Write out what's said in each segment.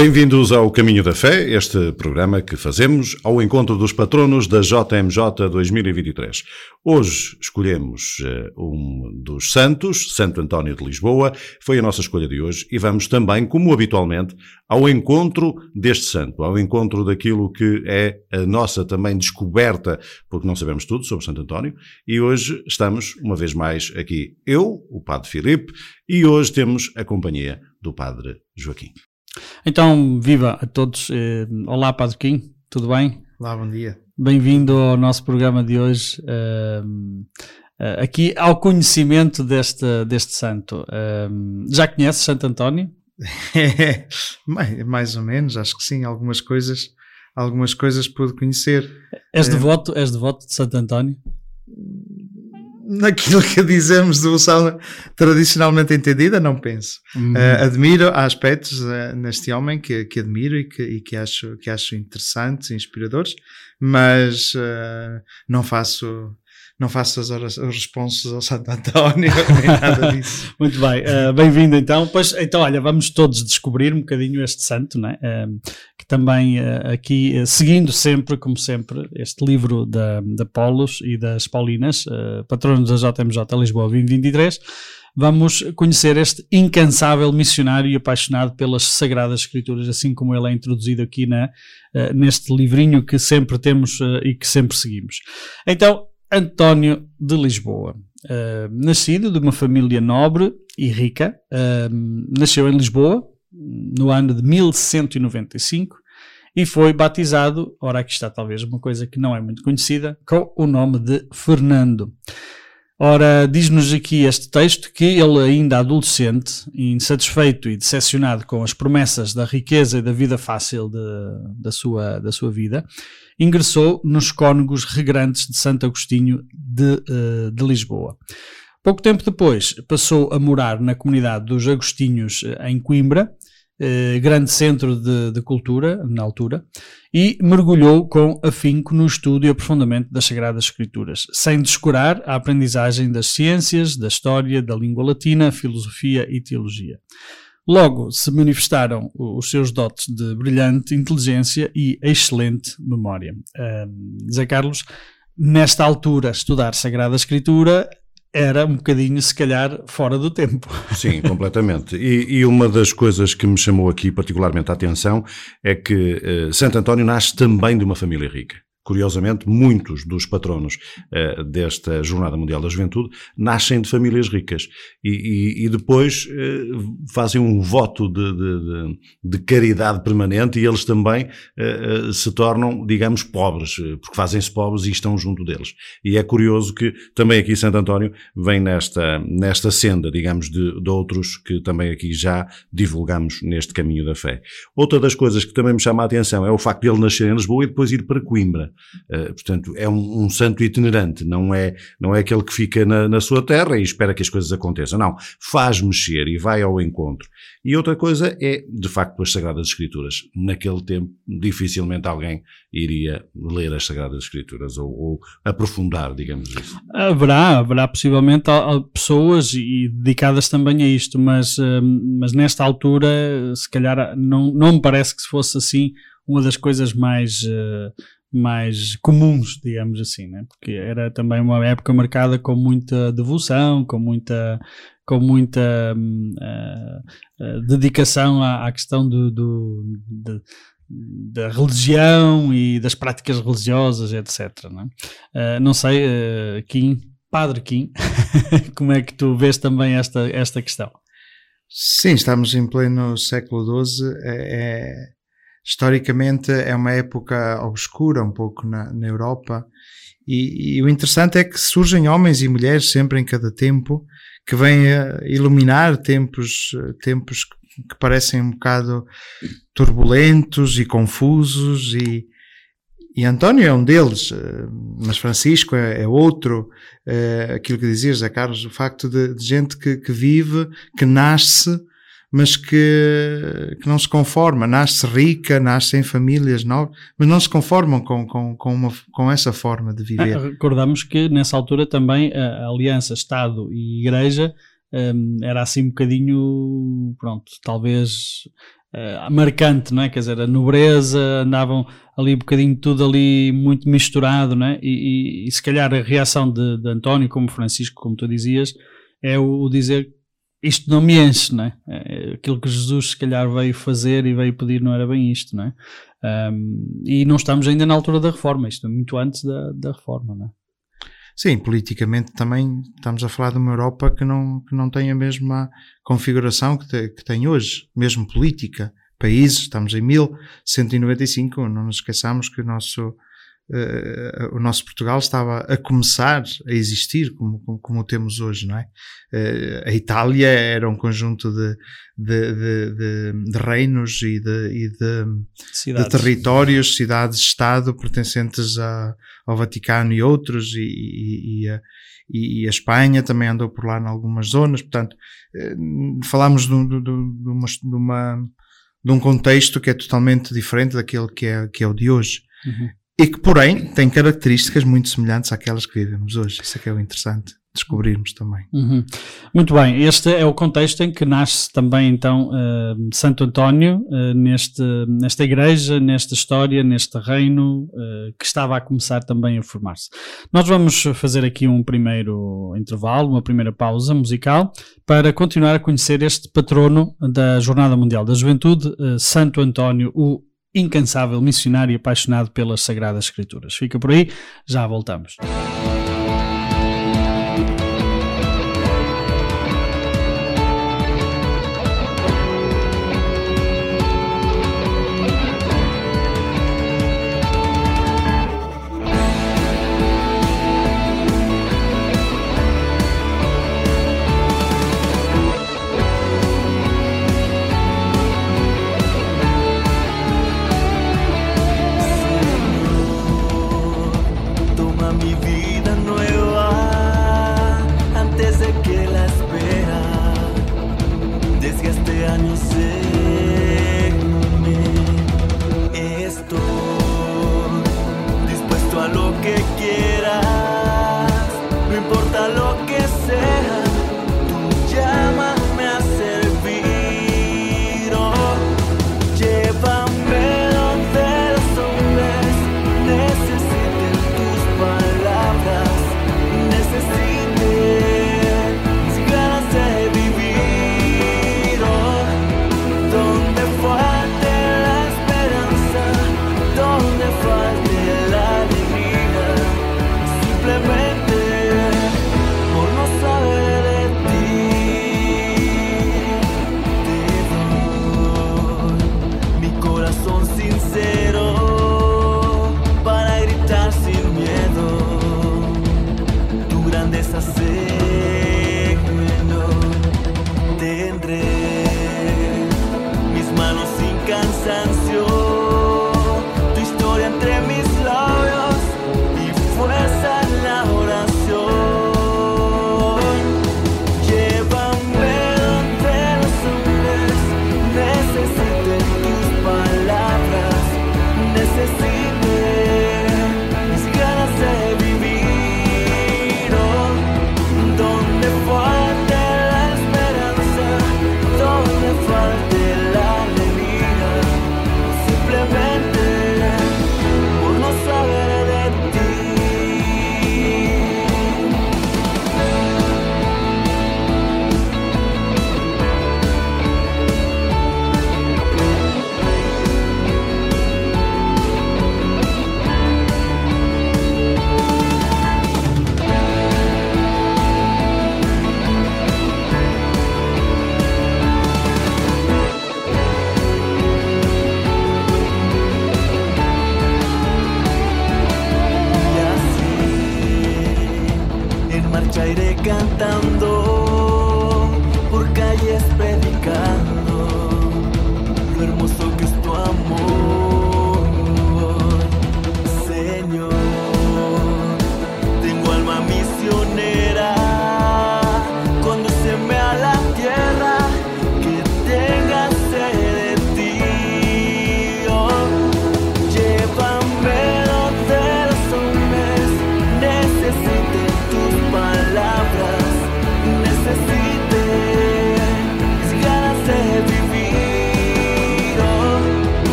Bem-vindos ao Caminho da Fé, este programa que fazemos ao encontro dos patronos da JMJ 2023. Hoje escolhemos uh, um dos santos, Santo António de Lisboa, foi a nossa escolha de hoje, e vamos também, como habitualmente, ao encontro deste santo, ao encontro daquilo que é a nossa também descoberta, porque não sabemos tudo sobre Santo António, e hoje estamos, uma vez mais, aqui eu, o Padre Filipe, e hoje temos a companhia do Padre Joaquim. Então, viva a todos. Eh, olá, Padre Kim, tudo bem? Olá, bom dia. Bem-vindo ao nosso programa de hoje. Eh, eh, aqui ao conhecimento deste, deste santo. já conheces Santo António? mais, mais ou menos, acho que sim. Algumas coisas, algumas coisas pude conhecer. És devoto, és devoto de Santo António? Naquilo que dizemos de devoção tradicionalmente entendida, não penso. Uhum. Uh, admiro, há aspectos uh, neste homem que, que admiro e que, e que, acho, que acho interessantes, inspiradores, mas uh, não faço não faço as, responsos ao Santo António, nem nada disso. Muito bem, uh, bem-vindo então. Pois, então, olha, vamos todos descobrir um bocadinho este santo, né? Uh, que também uh, aqui, seguindo sempre, como sempre, este livro da, da Polos e das Paulinas, patronos da JMJ Lisboa 2023, vamos conhecer este incansável missionário e apaixonado pelas Sagradas Escrituras, assim como ele é introduzido aqui na, neste livrinho que sempre temos e que sempre seguimos. Então, António de Lisboa. Uh, nascido de uma família nobre e rica, uh, nasceu em Lisboa no ano de 1195 e foi batizado, ora aqui está talvez uma coisa que não é muito conhecida, com o nome de Fernando. Ora, diz-nos aqui este texto que ele, ainda adolescente, insatisfeito e decepcionado com as promessas da riqueza e da vida fácil de, da, sua, da sua vida, ingressou nos cônegos regrantes de Santo Agostinho de, uh, de Lisboa. Pouco tempo depois passou a morar na comunidade dos Agostinhos eh, em Coimbra, eh, grande centro de, de, cultura na altura, e mergulhou com afinco no estudo e aprofundamento das Sagradas Escrituras, sem descurar a aprendizagem das ciências, da história, da língua latina, filosofia e teologia. Logo se manifestaram os seus dotes de brilhante inteligência e excelente memória. Uh, Zé Carlos, nesta altura, estudar Sagrada Escritura era um bocadinho, se calhar, fora do tempo. Sim, completamente. E, e, uma das coisas que me chamou aqui particularmente a atenção é que uh, Santo António nasce também de uma família rica. Curiosamente, muitos dos patronos uh, desta Jornada Mundial da Juventude nascem de famílias ricas e, e, e depois uh, fazem um voto de, de, de, caridade permanente e eles também uh, se tornam, digamos, pobres, porque fazem-se pobres e estão junto deles. E é curioso que também aqui Santo António vem nesta, nesta senda, digamos, de, de outros que também aqui já divulgamos neste caminho da fé. Outra das coisas que também me chama a atenção é o facto de ele nascer em Lisboa e depois ir para Coimbra. Uh, portanto, é um, um, santo itinerante, não é, não é aquele que fica na, na, sua terra e espera que as coisas aconteçam. Não, faz mexer e vai ao encontro. E outra coisa é, de facto, as Sagradas Escrituras. Naquele tempo, dificilmente alguém iria ler as Sagradas Escrituras ou, ou aprofundar, digamos isso. Haverá, haverá possivelmente pessoas e dedicadas também a isto, mas, eh, mas nesta altura, se calhar, não, não me parece que se fosse assim uma das coisas mais uh, mais comuns, digamos assim, né? porque era também uma época marcada com muita devoção, com muita, com muita uh, uh, dedicação à, à, questão do, do de, da religião e das práticas religiosas, etc. Não, é? uh, não sei, Kim, Padre Kim, como é que tu vês também esta, esta questão? Sim, estamos em pleno século XII. É, é historicamente é uma época obscura um pouco na, na Europa e, e, o interessante é que surgem homens e mulheres sempre em cada tempo que vêm iluminar tempos, tempos que parecem um bocado turbulentos e confusos e, e António é um deles, mas Francisco é, é outro. É aquilo que dizias, é Carlos, o facto de, de gente que, que, vive, que nasce mas que, que não se conforma, nasce rica, nasce em famílias novas, mas não se conformam com, com, com, uma, com essa forma de viver. Ah, recordamos que nessa altura também a aliança Estado e Igreja um, era assim um bocadinho, pronto, talvez uh, marcante, não é? Quer dizer, a nobreza, andavam ali um bocadinho tudo ali muito misturado, não é? E, e, e se calhar a reação de, de, António, como Francisco, como tu dizias, é o, o dizer isto não me enche, não é? é? Aquilo que Jesus se calhar veio fazer e veio pedir não era bem isto, não é? Um, e não estamos ainda na altura da reforma, isto é muito antes da, da reforma, não é? Sim, politicamente também estamos a falar de uma Europa que não, que não tem a mesma configuração que, te, que tem hoje, mesmo política. Países, estamos em 1195, não nos esqueçamos que o nosso Uh, o nosso Portugal estava a começar a existir como, como, como temos hoje, não é? Uh, a Itália era um conjunto de, de, de, de reinos e, de, de, territórios, cidades-estado pertencentes a, ao Vaticano e outros, e, e, e, a, e, a, Espanha também andou por lá em algumas zonas, portanto, uh, falámos de, uma, de, uma, de um contexto que é totalmente diferente daquele que é, que é o de hoje. Uhum e que, porém, tem características muito semelhantes àquelas que vivemos hoje. Isso é que é o interessante descobrirmos também. Uhum. Muito bem, este é o contexto em que nasce também então uh, Santo António uh, neste, nesta igreja, nesta história, neste reino uh, que estava a começar também a formar-se. Nós vamos fazer aqui um primeiro intervalo, uma primeira pausa musical para continuar a conhecer este patrono da Jornada Mundial da Juventude, Santo António, o incansável missionário apaixonado pelas Sagradas Escrituras. Fica por aí, já voltamos.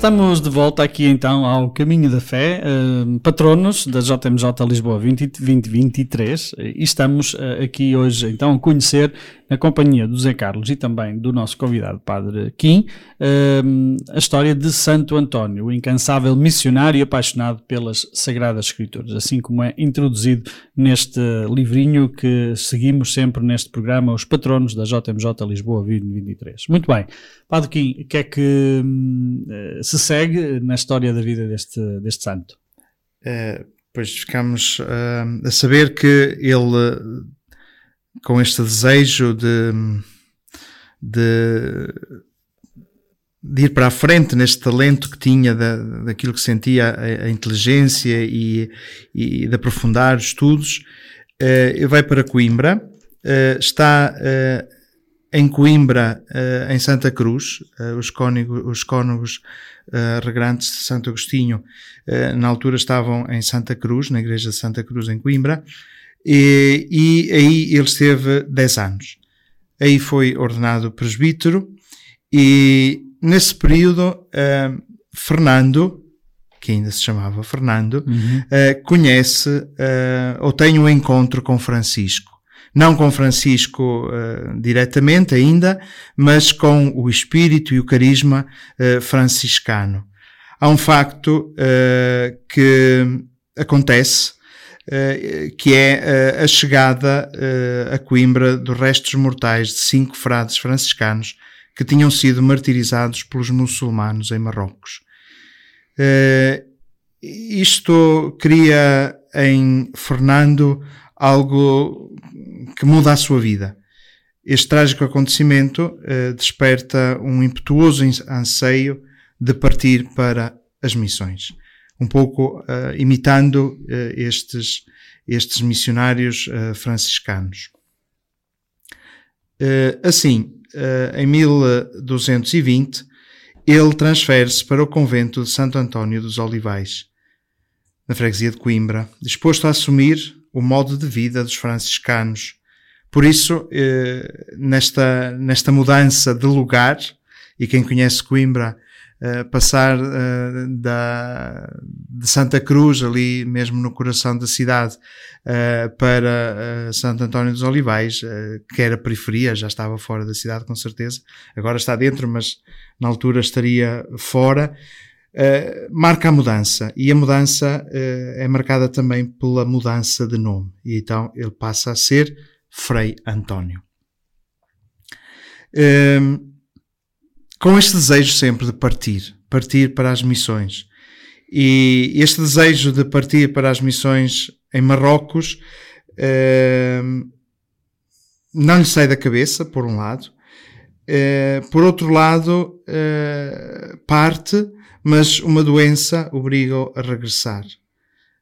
Estamos de volta aqui então ao Caminho da Fé, uh, patronos da JMJ Lisboa 2023 e estamos uh, aqui hoje então a conhecer na companhia do Zé Carlos e também do nosso convidado Padre Kim uh, a história de Santo António, o incansável missionário e apaixonado pelas Sagradas Escrituras, assim como é introduzido neste livrinho que seguimos sempre neste programa, os patronos da JMJ Lisboa 2023. Muito bem, Padre Kim, o que é que hum, se segue na história da vida deste, deste santo? É, pois ficamos uh, a saber que ele, com este desejo de, de, de, ir para a frente neste talento que tinha da, daquilo que sentia a, a inteligência e, e, de aprofundar os estudos, uh, vai para Coimbra, uh, está em Coimbra, uh, em Santa Cruz, uh, os, cônegos, os uh, regrantes de Santo Agostinho, na altura estavam em Santa Cruz, na igreja de Santa Cruz em Coimbra, e, e aí ele esteve 10 anos. Aí foi ordenado presbítero e nesse período Fernando, que ainda se chamava Fernando, uhum. conhece ou tem um encontro com Francisco não com Francisco diretamente ainda, mas com o espírito e o carisma franciscano. Há um facto que acontece, que é a chegada a Coimbra dos restos mortais de cinco frades franciscanos que tinham sido martirizados pelos muçulmanos em Marrocos. isto cria em Fernando algo que muda a sua vida. Este trágico acontecimento desperta um impetuoso anseio de partir para as missões, um pouco uh, imitando uh, estes, estes missionários franciscanos. assim, em 1220, ele transfere-se para o convento de Santo António dos Olivais, na freguesia de Coimbra, disposto a assumir o modo de vida dos franciscanos. Por isso, nesta, nesta mudança de lugar, e quem conhece Coimbra, eh, passar eh, da, de Santa Cruz, ali mesmo no coração da cidade, para Santo António dos Olivais, que era periferia, já estava fora da cidade com certeza, agora está dentro, mas na altura estaria fora. Uh, marca a mudança e a mudança uh, é marcada também pela mudança de nome e então ele passa a ser Frei António. Uh, com este desejo sempre de partir, partir para as missões. E este desejo de partir para as missões em Marrocos não lhe sai da cabeça, por um lado. por outro lado, parte mas uma doença obriga-o a regressar.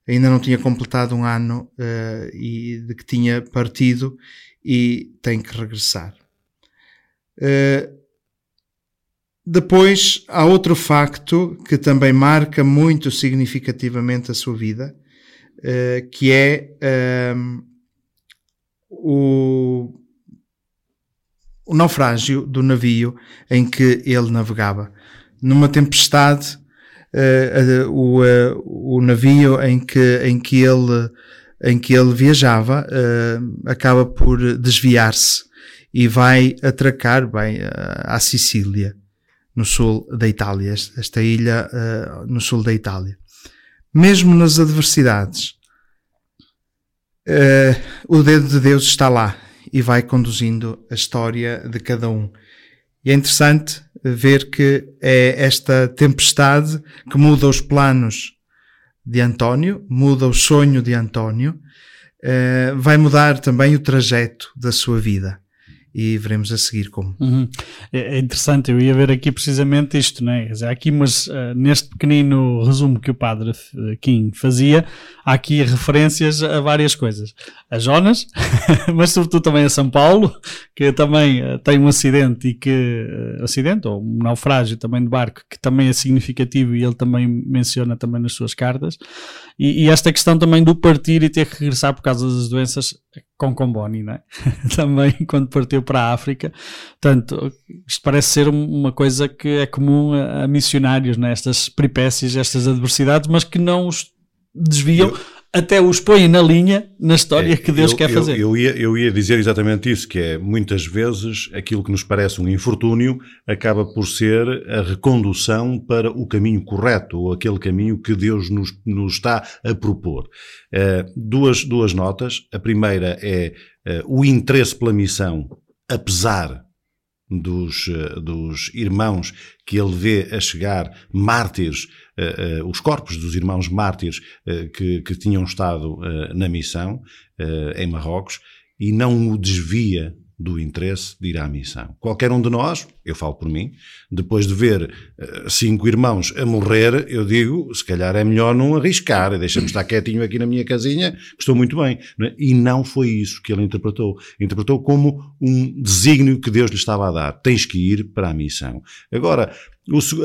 Ainda não tinha completado um ano uh, e de que tinha partido e tem que regressar. Uh, depois há outro facto que também marca muito significativamente a sua vida, uh, que é ehm, o, o naufrágio do navio em que ele navegava. Numa tempestade, uh, uh, o, uh, o navio em que, em que ele em que ele viajava acaba por desviar-se e vai atracar bem à Sicília, no sul da Itália, esta ilha no sul da Itália. Mesmo nas adversidades, o dedo de Deus está lá e vai conduzindo a história de cada um. E é interessante ver que é esta tempestade que muda os planos de António, muda o sonho de António, eh, vai mudar também o trajeto da sua vida e veremos a seguir como. Uhum. É, é interessante, eu ia ver aqui precisamente isto, é? Há aqui, mas uh, neste pequenino resumo que o padre Kim fazia, há aqui referências a várias coisas. A Jonas, mas sobretudo também a São Paulo, que também uh, tem um acidente e que, uh, acidente ou um naufrágio também de barco, que também é significativo e ele também menciona também nas suas cartas. E, e esta questão também do partir e ter que regressar por causa das doenças com Comboni, né? também quando partiu para a África. Portanto, isto parece ser uma coisa que é comum a, missionários, né? estas peripécias, estas adversidades, mas que não os desviam. Eu até os põe na linha na história é, que Deus eu, quer fazer. Eu, eu, ia, eu ia dizer exatamente isso, que é muitas vezes aquilo que nos parece um infortúnio acaba por ser a recondução para o caminho correto, ou aquele caminho que Deus nos, nos está a propor. Uh, duas, duas notas. A primeira é uh, o interesse pela missão, apesar dos, uh, dos irmãos que ele vê a chegar, mártires, os corpos dos irmãos mártires que, que, tinham estado na missão em Marrocos, e não o desvia do interesse de ir à missão. Qualquer um de nós, eu falo por mim, depois de ver uh, cinco irmãos a morrer, eu digo, se calhar é melhor não arriscar, deixa-me estar quietinho aqui na minha casinha, que estou muito bem. É? E não foi isso que ele interpretou. Interpretou como um desígnio que Deus lhe estava a dar. Tens que ir para a missão. Agora,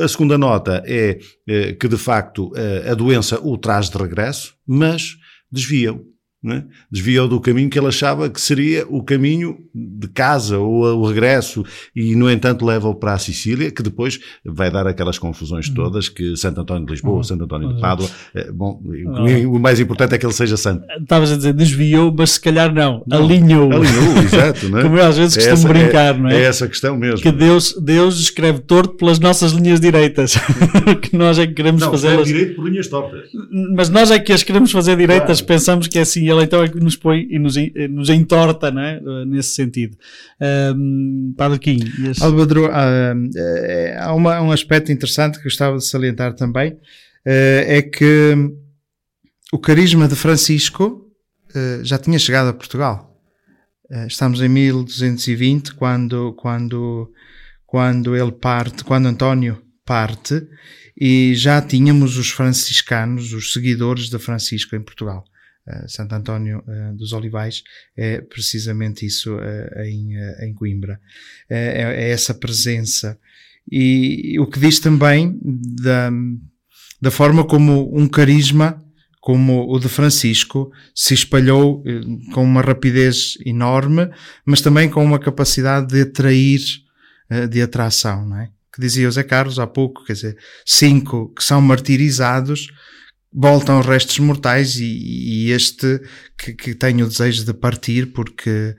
a segunda nota é, é que, de facto, eh, a doença o traz de regresso, mas desvia-o né? desviou do caminho que ele achava que seria o caminho de casa ou o regresso e, no entanto, leva-o para a Sicília, que depois vai dar aquelas confusões uhum. todas que Santo António de Lisboa, uhum. Santo António de Pádua, é, bom, uhum. o mais importante é que ele seja santo. Estavas a dizer desviou, mas se calhar não, não alinhou. Alinhou, exato. Né? Como eu às vezes é costumo essa, brincar, é, não é? É essa questão mesmo. Que Deus, Deus escreve torto pelas nossas linhas direitas, que nós é que queremos fazer. Não, direito por linhas tortas. Mas nós é que as queremos fazer direitas, claro. pensamos que é assim, então é que nos põe e nos, nos entorta né? nesse sentido. Um, Padre. Yes. Albadro, uh, há uma, um aspecto interessante que gostava de salientar também, uh, é que o carisma de Francisco já tinha chegado a Portugal. estamos em 1220, quando, quando, quando ele parte, quando António parte, e já tínhamos os franciscanos, os seguidores de Francisco em Portugal. Uh, Santo António uh, dos Olivais é precisamente isso uh, em, Coimbra. É, é, essa presença. E, o que diz também da, da forma como um carisma como o de Francisco se espalhou com uma rapidez enorme, mas também com uma capacidade de atrair, de atração, não é? Que dizia o Zé Carlos há pouco, quer dizer, cinco que são martirizados, voltam restos mortais e, e este que, que, tem o desejo de partir porque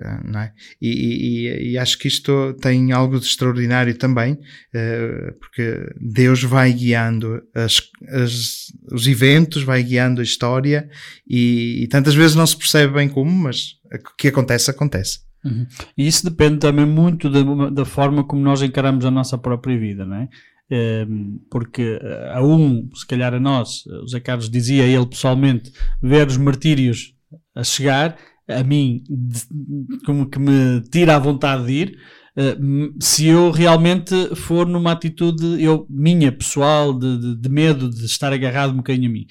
eh, não é? E, e, e, acho que isto tem algo de extraordinário também eh, porque Deus vai guiando as, as, os eventos vai guiando a história e, tantas vezes não se percebe bem como mas o que acontece acontece uhum. e isso depende também muito da, da forma como nós encaramos a nossa própria vida não é? Ehm, porque eh, a um, se calhar a nós, o Zé Carlos dizia ele pessoalmente, ver os martírios a chegar, a mim, como que me tira a vontade de ir, eh, se eu realmente for numa atitude eu, minha, pessoal, de, de, de medo de estar agarrado um bocadinho a mim.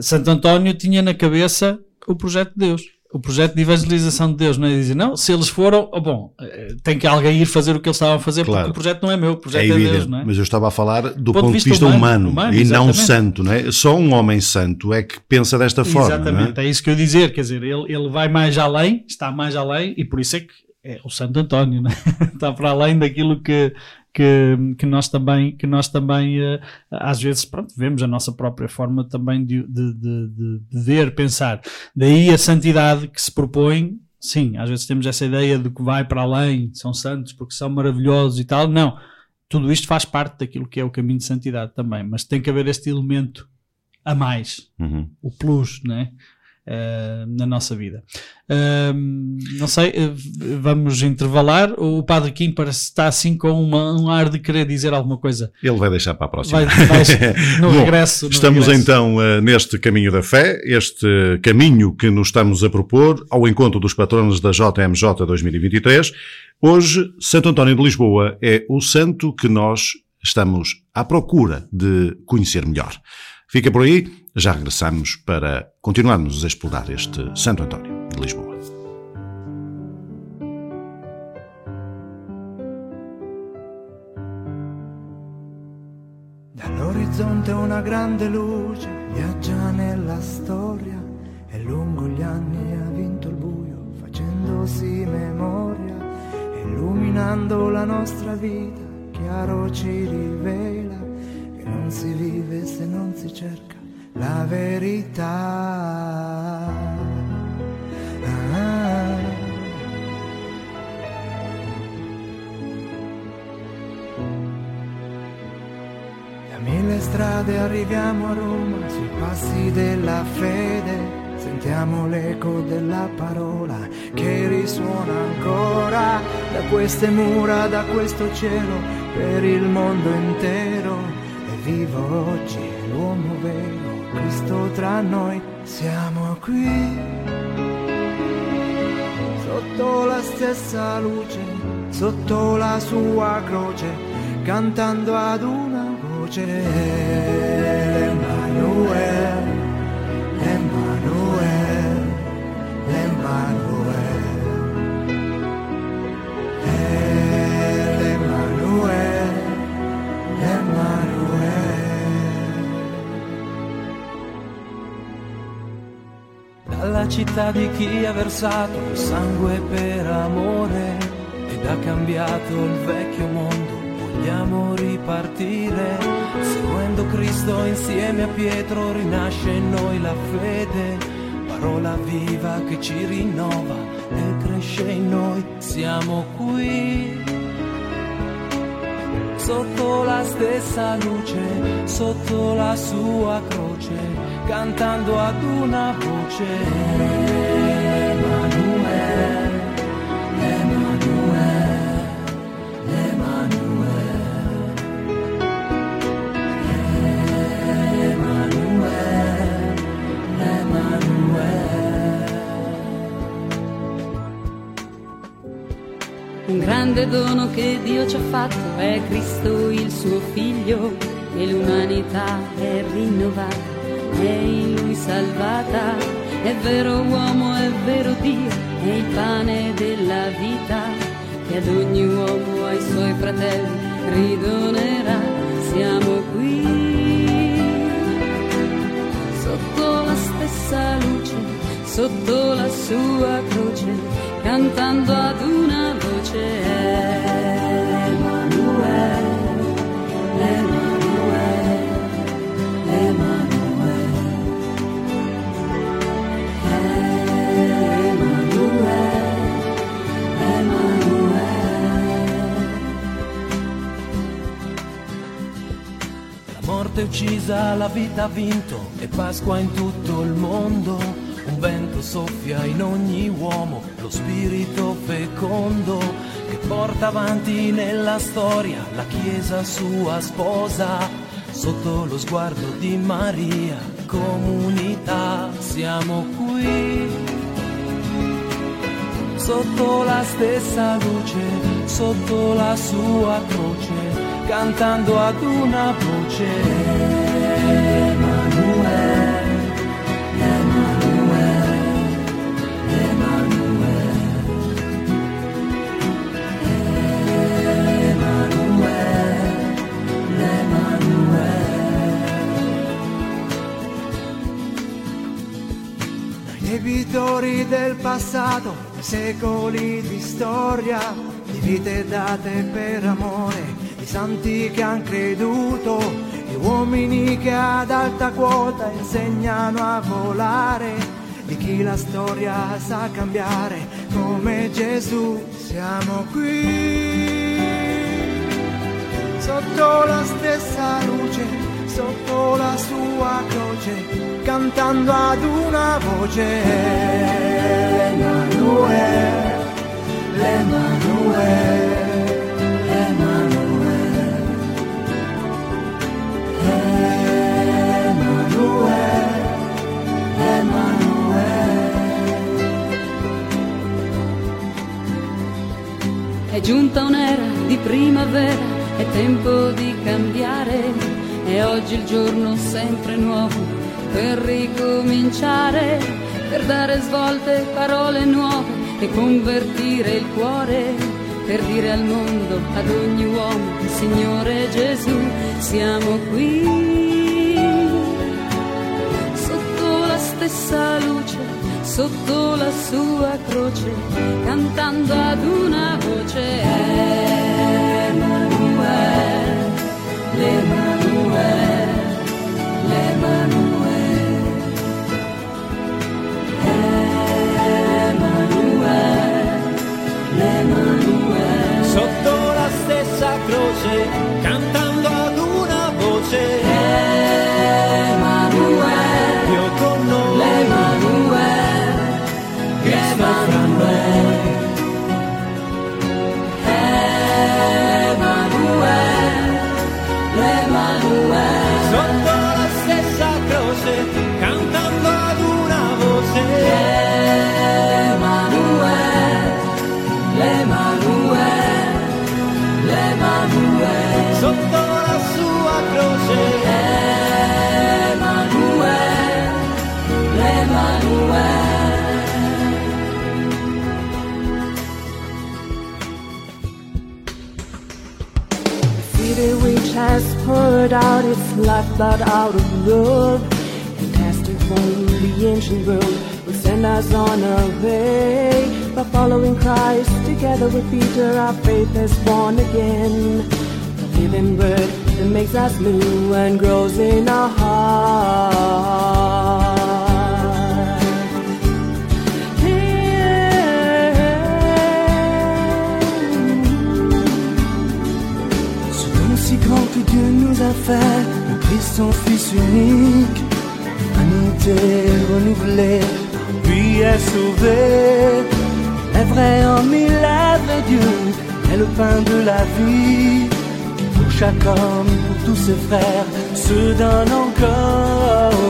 Santo António tinha na cabeça o projeto de Deus o projeto de evangelização de Deus, não é? Dizer, não, se eles foram, oh, bom, eh, tem que alguém ir fazer o que eles estavam a fazer, claro. porque o projeto não é meu, o projeto é, é Deus, não é? Mas eu estava a falar do ponto, ponto de vista humano, humano, humano e não santo, não é? Só um homem santo é que pensa desta forma. Exatamente, é? é? isso que eu ia dizer, quer dizer, ele, ele vai mais além, está mais além, e por isso é que é o Santo António, não é? está para além daquilo que, que, que nós também, que nós também uh, às vezes pronto, vemos a nossa própria forma também de, de, de, de ver, pensar. Daí a santidade que se propõe sim, às vezes temos essa ideia de que vai para além, são santos porque são maravilhosos e tal. Não, tudo isto faz parte daquilo que é o caminho de santidade também, mas tem que haver este elemento a mais, uhum. o plus, né? Uh, na nossa vida. Uh, não sei, uh, vamos intervalar. O Padre Kim parece estar assim com uma, um ar de querer dizer alguma coisa. Ele vai deixar para a próxima. Vai, vai, no Bom, regresso. No estamos regresso. então neste caminho da fé, este caminho que nos estamos a propor ao encontro dos patronos da JMJ 2023. Hoje, Santo António de Lisboa é o santo que nós estamos à procura de conhecer melhor. Fica por aí, já regressamos para continuarmos a explorar este Santo António de Lisboa. Dall'orizzonte una grande luce viaggia nella storia e lungo gli anni ha vinto il buio facendosi memoria illuminando la nostra vita chiaro ci rivela non si vive se non si cerca la verità. Ah. Da mille strade arriviamo a Roma sui passi della fede. Sentiamo l'eco della parola che risuona ancora da queste mura, da questo cielo, per il mondo intero. Vivo oggi l'uomo vero, Cristo tra noi, siamo qui. Sotto la stessa luce, sotto la sua croce, cantando ad una voce. Emanuele, Dalla città di chi ha versato il sangue per amore ed ha cambiato il vecchio mondo, vogliamo ripartire. Seguendo Cristo insieme a Pietro rinasce in noi la fede, parola viva che ci rinnova e cresce in noi. Siamo qui sotto la stessa luce, sotto la sua croce, cantando ad una voce. Grande dono che Dio ci ha fatto è Cristo il suo figlio e l'umanità è rinnovata, è in lui salvata. È vero uomo, è vero Dio, è il pane della vita che ad ogni uomo, ai suoi fratelli, ridonerà. Siamo qui sotto la stessa luce, sotto la sua croce, cantando ad una uccisa, la vita ha vinto e Pasqua in tutto il mondo. Un vento soffia in ogni uomo, spirito fecondo che porta avanti nella storia la Chiesa sua sposa. Sotto lo sguardo di Maria, comunità, siamo qui sotto la stessa luce, sotto la sua croce, cantando ad una voce. I debitori del passato, secoli di storia, di vite date per amore, i santi che han creduto, gli uomini che ad alta quota insegnano a volare, di chi la storia sa cambiare, come Gesù. Siamo qui sotto la stessa luce, sotto la sua croce, cantando ad una voce. Emanuele, l'Emanuele, l'Emanuele, Emanuele, Emanuele. È giunta un'era di primavera, è tempo di cambiare, è oggi il giorno sempre nuovo per ricominciare, per dare svolte, parole nuove e convertire il cuore, per dire al mondo, ad ogni uomo, Signore Gesù, siamo qui, sotto la stessa luce, sotto la sua croce, cantando ad una voce. poured lifeblood out of love. Fantastic from the ancient world will send us on our way. By following Christ together with Peter, our faith is born again. The living word that makes us new and grows in our hearts. Dieu nous a fait, son Fils unique, humanité renouvelée, puis est sauvé. Est vrai en mille lèvres, Dieu est le pain de la vie. Pour chaque homme, pour tous ses frères, se donne encore.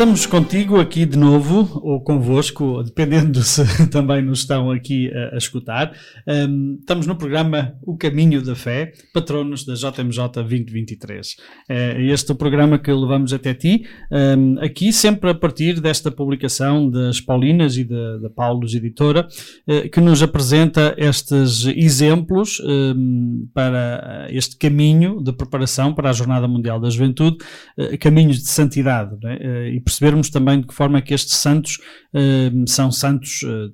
Estamos contigo aqui de novo, ou convosco, dependendo se também nos estão aqui a, a escutar. Um, estamos no programa O Caminho da Fé, patronos da JMJ 2023. É este é o programa que levamos até ti, um, aqui sempre a partir desta publicação das Paulinas e da, Paulos Editora, uh, que nos apresenta estes exemplos um, para este caminho de preparação para a Jornada Mundial da Juventude, uh, caminhos de santidade. Né? E percebermos também de que forma é que estes santos uh, são santos uh,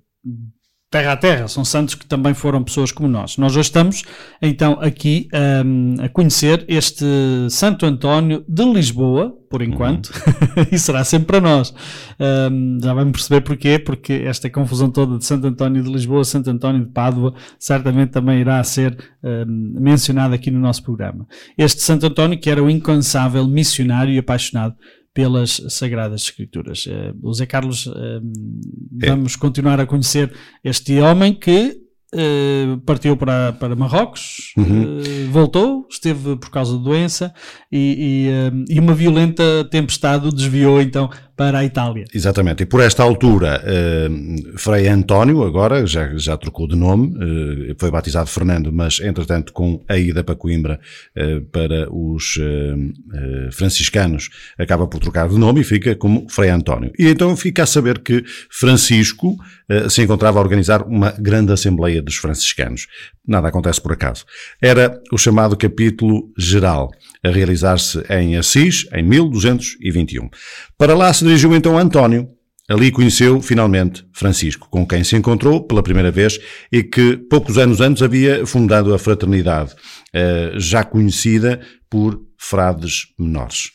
terra a terra, são santos que também foram pessoas como nós. Nós hoje estamos então aqui um, a conhecer este Santo António de Lisboa, por enquanto, uhum. e será sempre para nós. Um, já vamos perceber porquê, porque esta confusão toda de Santo António de Lisboa, Santo António de Pádua, certamente também irá ser um, mencionado aqui no nosso programa. Este Santo António que era o incansável missionário e apaixonado pelas Sagradas Escrituras. Uh, o Zé Carlos, uh, é. vamos continuar a conhecer este homem que Uh, partiu para, para Marrocos, uhum. uh, voltou, esteve por causa de doença e, e, e, uma violenta tempestade o desviou então para a Itália. Exatamente, e por esta altura, uh, Frei António, agora já, já trocou de nome, uh, foi batizado Fernando, mas entretanto com a ida para Coimbra uh, para os franciscanos, acaba por trocar de nome e fica como Frei António. E então fica a saber que Francisco se encontrava a organizar uma grande Assembleia dos Franciscanos. Nada acontece por acaso. Era o chamado capítulo geral, a realizar-se em Assis em 1221. Para lá se dirigiu então António. Ali conheceu finalmente Francisco, com quem se encontrou pela primeira vez e que poucos anos antes havia fundado a fraternidade, eh, já conhecida por frades menores.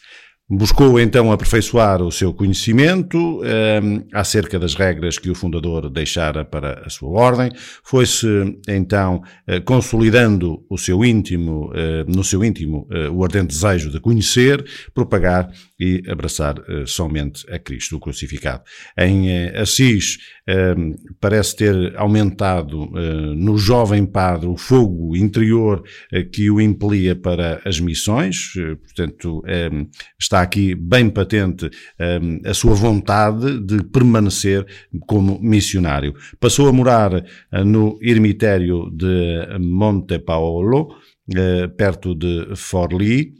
Buscou então aperfeiçoar o seu conhecimento ehm, acerca das regras que o fundador deixara para a sua ordem, foi-se então eh, consolidando o seu íntimo, uh, no seu íntimo uh, o ardente desejo de conhecer, propagar e abraçar uh, somente a Cristo, o crucificado. Em Assis ehm, parece ter aumentado no jovem padre o fogo interior que o impelia para as missões, portanto ehm, está aqui bem patente um, a sua vontade de permanecer como missionário. Passou a morar uh, no ermitério de Monte Paolo, uh, perto de Forlì,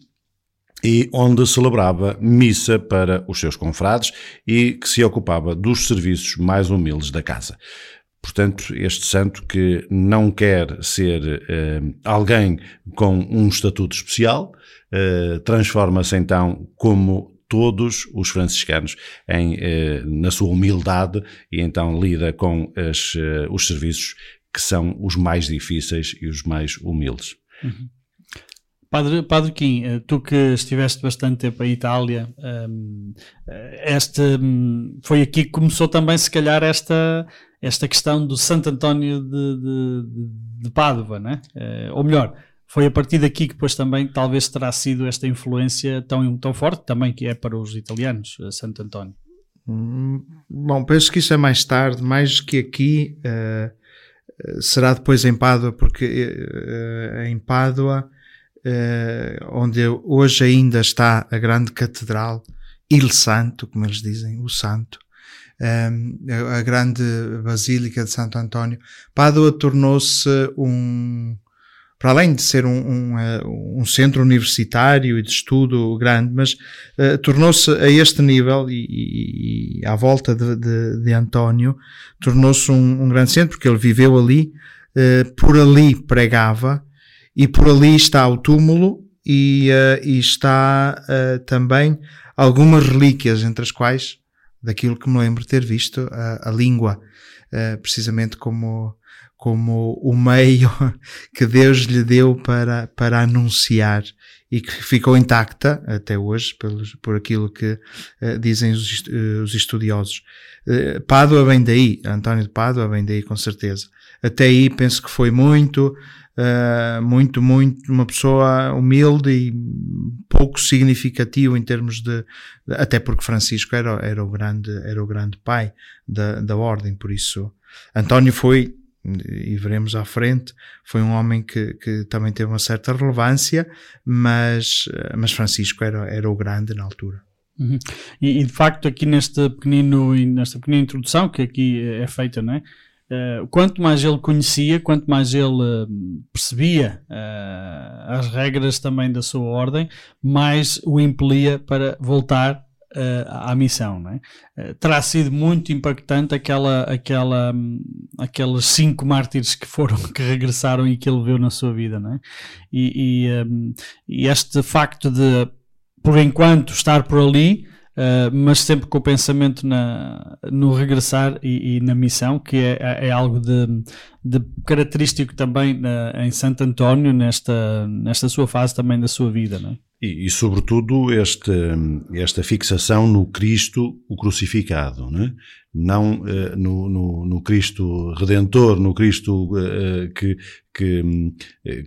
e onde celebrava missa para os seus confrades e que se ocupava dos serviços mais humildes da casa. Portanto, este santo que não quer ser uh, alguém com um estatuto especial, uh, transforma-se então como todos os franciscanos em, uh, na sua humildade e então lida com as, os serviços que são os mais difíceis e os mais humildes. Uhum. Padre, Padre Kim, tu que estiveste bastante tempo em Itália, um, este, um, foi aqui que começou também, se calhar, esta, esta questão do Santo António de, de, de Pádua, né? Uh, ou melhor, foi a partir daqui que depois também talvez terá sido esta influência tão, tão forte também que é para os italianos, eh, Santo António. Hum, bom, penso que isso é mais tarde, mais que aqui, uh, será depois em Pádua, porque uh, em Pádua, onde hoje ainda está a grande catedral, Il Santo, como eles dizem, o Santo, a grande Basílica de Santo António, Pádua tornou-se um, para além de ser um, um, eh, um, centro universitário e de estudo grande, mas uh, tornou-se a este nível e, e, à volta de, de, de António, tornou-se um, um, grande centro, porque ele viveu ali, por ali pregava e por ali está o túmulo e, uh, e está também algumas relíquias, entre as quais daquilo que me lembro ter visto, a, a língua, uh, precisamente como, como o meio que Deus lhe deu para, para anunciar e que ficou intacta até hoje pelos, por aquilo que uh, dizem os, uh, os estudiosos. Pádua vem daí, António de Pádua vem daí com certeza. Até aí penso que foi muito uh, muito, muito, uma pessoa humilde e pouco significativo em termos de, de, até porque Francisco era, era o grande, era o grande pai da, da ordem, por isso António foi, e veremos à frente, foi um homem que, que também teve uma certa relevância, mas, mas Francisco era, era o grande na altura. Uhum. E, e, de facto aqui neste pequenino, nesta pequena introdução que aqui é feita, não é? Uh, quanto mais ele conhecia, quanto mais ele uh, percebia uh, as regras também da sua ordem, mais o impelia para voltar à missão. É? terá sido muito impactante aquela, aquela, um, aqueles cinco mártires que foram, que regressaram e que ele viu na sua vida. É? e, e, um, e este facto de, por enquanto, estar por ali uh, mas sempre com o pensamento na, no regressar e, e na missão, que é, é algo de, de característico também na, em Santo António, nesta, nesta sua fase também da sua vida. Não é? E, e, sobretudo, este, esta fixação no Cristo, o crucificado, né? não uh, no, no, no, Cristo Redentor, no Cristo uh, que, que,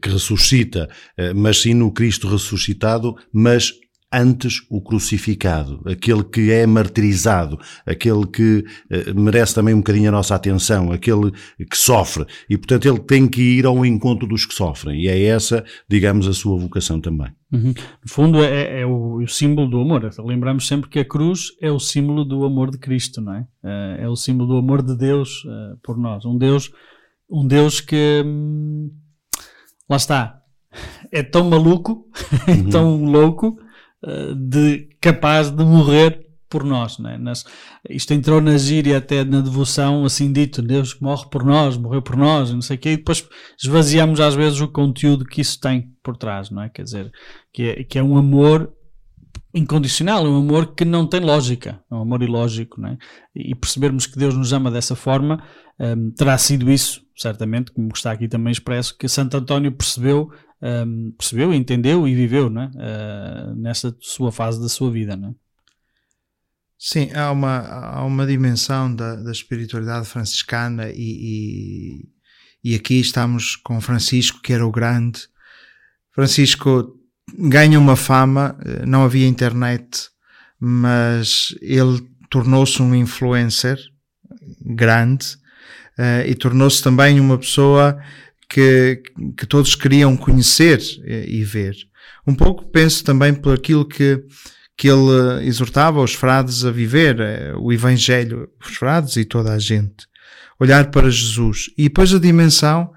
que ressuscita, mas sim no Cristo ressuscitado, mas antes o crucificado, aquele que é martirizado, aquele que eh, merece também um bocadinho a nossa atenção, aquele que sofre. E, portanto, ele tem que ir ao encontro dos que sofrem. E é essa, digamos, a sua vocação também. Uhum. No fundo, é, é o, o, símbolo do amor. Lembramos sempre que a cruz é o símbolo do amor de Cristo, não é? Eh, é o símbolo do amor de Deus uh, por nós. Um Deus, um Deus que. Hum, lá está. É tão maluco, uhum. tão louco, eh, de capaz de morrer por nós. Né? Nas, isto entrou na gíria até na devoção, assim dito, Deus morre por nós, morreu por nós, não sei o quê, e depois esvaziamos às vezes o conteúdo que isso tem por trás, não é? Quer dizer, que é, que é um amor incondicional, é um amor que não tem lógica, é um amor ilógico, não é? E percebermos que Deus nos ama dessa forma, um, terá sido isso, certamente, como está aqui também expresso, que Santo António percebeu um, percebeu, entendeu e viveu né? Uh, nessa sua fase da sua vida. Né? Sim, há uma, há uma dimensão da, da espiritualidade franciscana e, e, e, aqui estamos com Francisco, que era o grande. Francisco ganha uma fama, eh, não havia internet, mas ele tornou-se um influencer grande uh, e tornou-se também uma pessoa que, que todos queriam conhecer e ver. Um pouco penso também por aquilo que, que ele exortava os frades a viver, eh, o Evangelho, os frades e toda a gente. Olhar para Jesus. E depois a dimensão,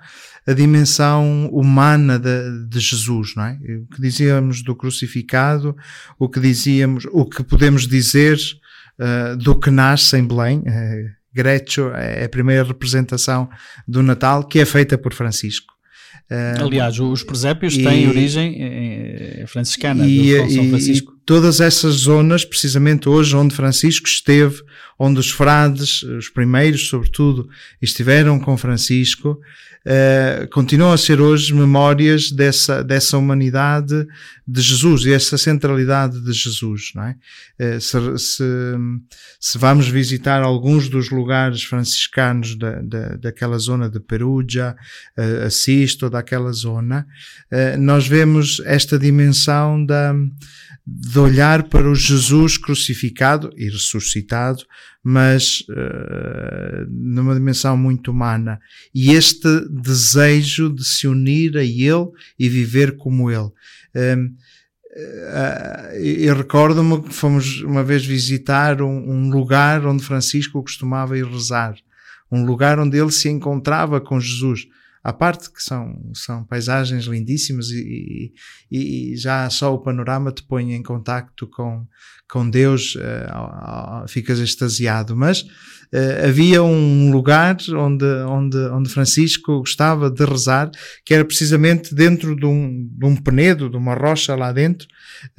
a dimensão humana de, de, Jesus, não é? O que dizíamos do crucificado, o que dizíamos, o que podemos dizer uh, do que nasce em Belém, uh, Greccio é a primeira representação do Natal que é feita por Francisco. Aliás, os presépios e, têm origem eh, franciscana, e, do São Francisco. E todas essas zonas, precisamente hoje, onde Francisco esteve, onde os frades, os primeiros, sobretudo, estiveram com Francisco, uh, continuam a ser hoje memórias dessa, dessa humanidade de Jesus e essa centralidade de Jesus, não é? Uh, se, se, se, vamos visitar alguns dos lugares franciscanos da, da, daquela zona de Perugia, uh, Assis, toda aquela zona, nós vemos esta dimensão da, de olhar para o Jesus crucificado e ressuscitado, mas uh, numa dimensão muito humana. E este desejo de se unir a Ele e viver como Ele. Uh, uh, eu recordo-me que fomos uma vez visitar um, um, lugar onde Francisco costumava ir rezar, um lugar onde ele se encontrava com Jesus à parte que são, são paisagens lindíssimas e, e, e já só o panorama te põe em contacto com, com Deus, uh, ficas extasiado. Mas uh, havia um lugar onde, onde, onde Francisco gostava de rezar, que era precisamente dentro de um, de um penedo, de uma rocha lá dentro,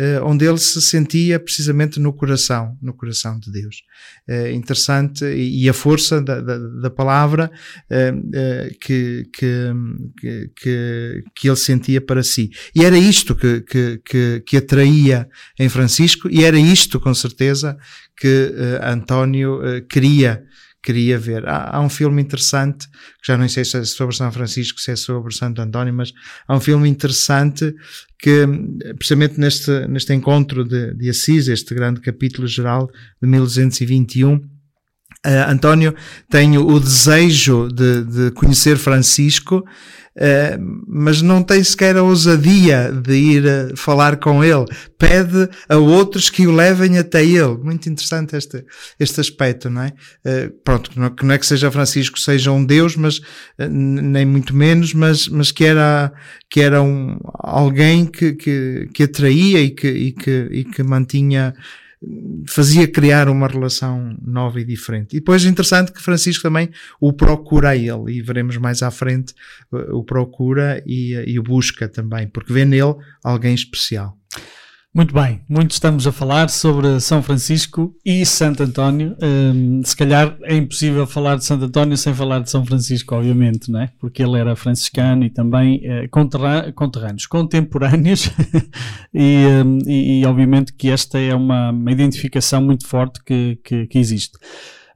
uh, onde ele se sentia precisamente no coração, no coração de Deus. interessante, e, e, a força da, da, da palavra que, que, que, que ele sentia para si. E era isto que, que, que, que atraía em Francisco, e era isto, com certeza, que uh, António uh, queria queria ver. Há, há, um filme interessante, que já não sei se é sobre São Francisco, se é sobre Santo António, mas há um filme interessante que, precisamente neste, neste encontro de, de Assis, este grande capítulo geral de 1221, uh, António tem o desejo de, de conhecer Francisco Uh, mas não tem sequer a ousadia de ir uh, falar com ele. Pede a outros que o levem até ele. Muito interessante este, este aspecto, não é? Pronto, não, que não, é que seja Francisco seja um Deus, mas nem muito menos, mas, mas que era, que era um, alguém que, que, que atraía e que, e que, e que mantinha fazia criar uma relação nova e diferente. E depois é interessante que Francisco também o procura a ele, e veremos mais à frente o procura e, e o busca também, porque vê nele alguém especial. Muito bem, muito estamos a falar sobre São Francisco e Santo António. Um, se calhar é impossível falar de Santo António sem falar de São Francisco, obviamente, não é? Porque ele era franciscano e também uh, conterrâneos, contemporâneos, e, um, e, e, obviamente que esta é uma, uma identificação muito forte que, que, que existe.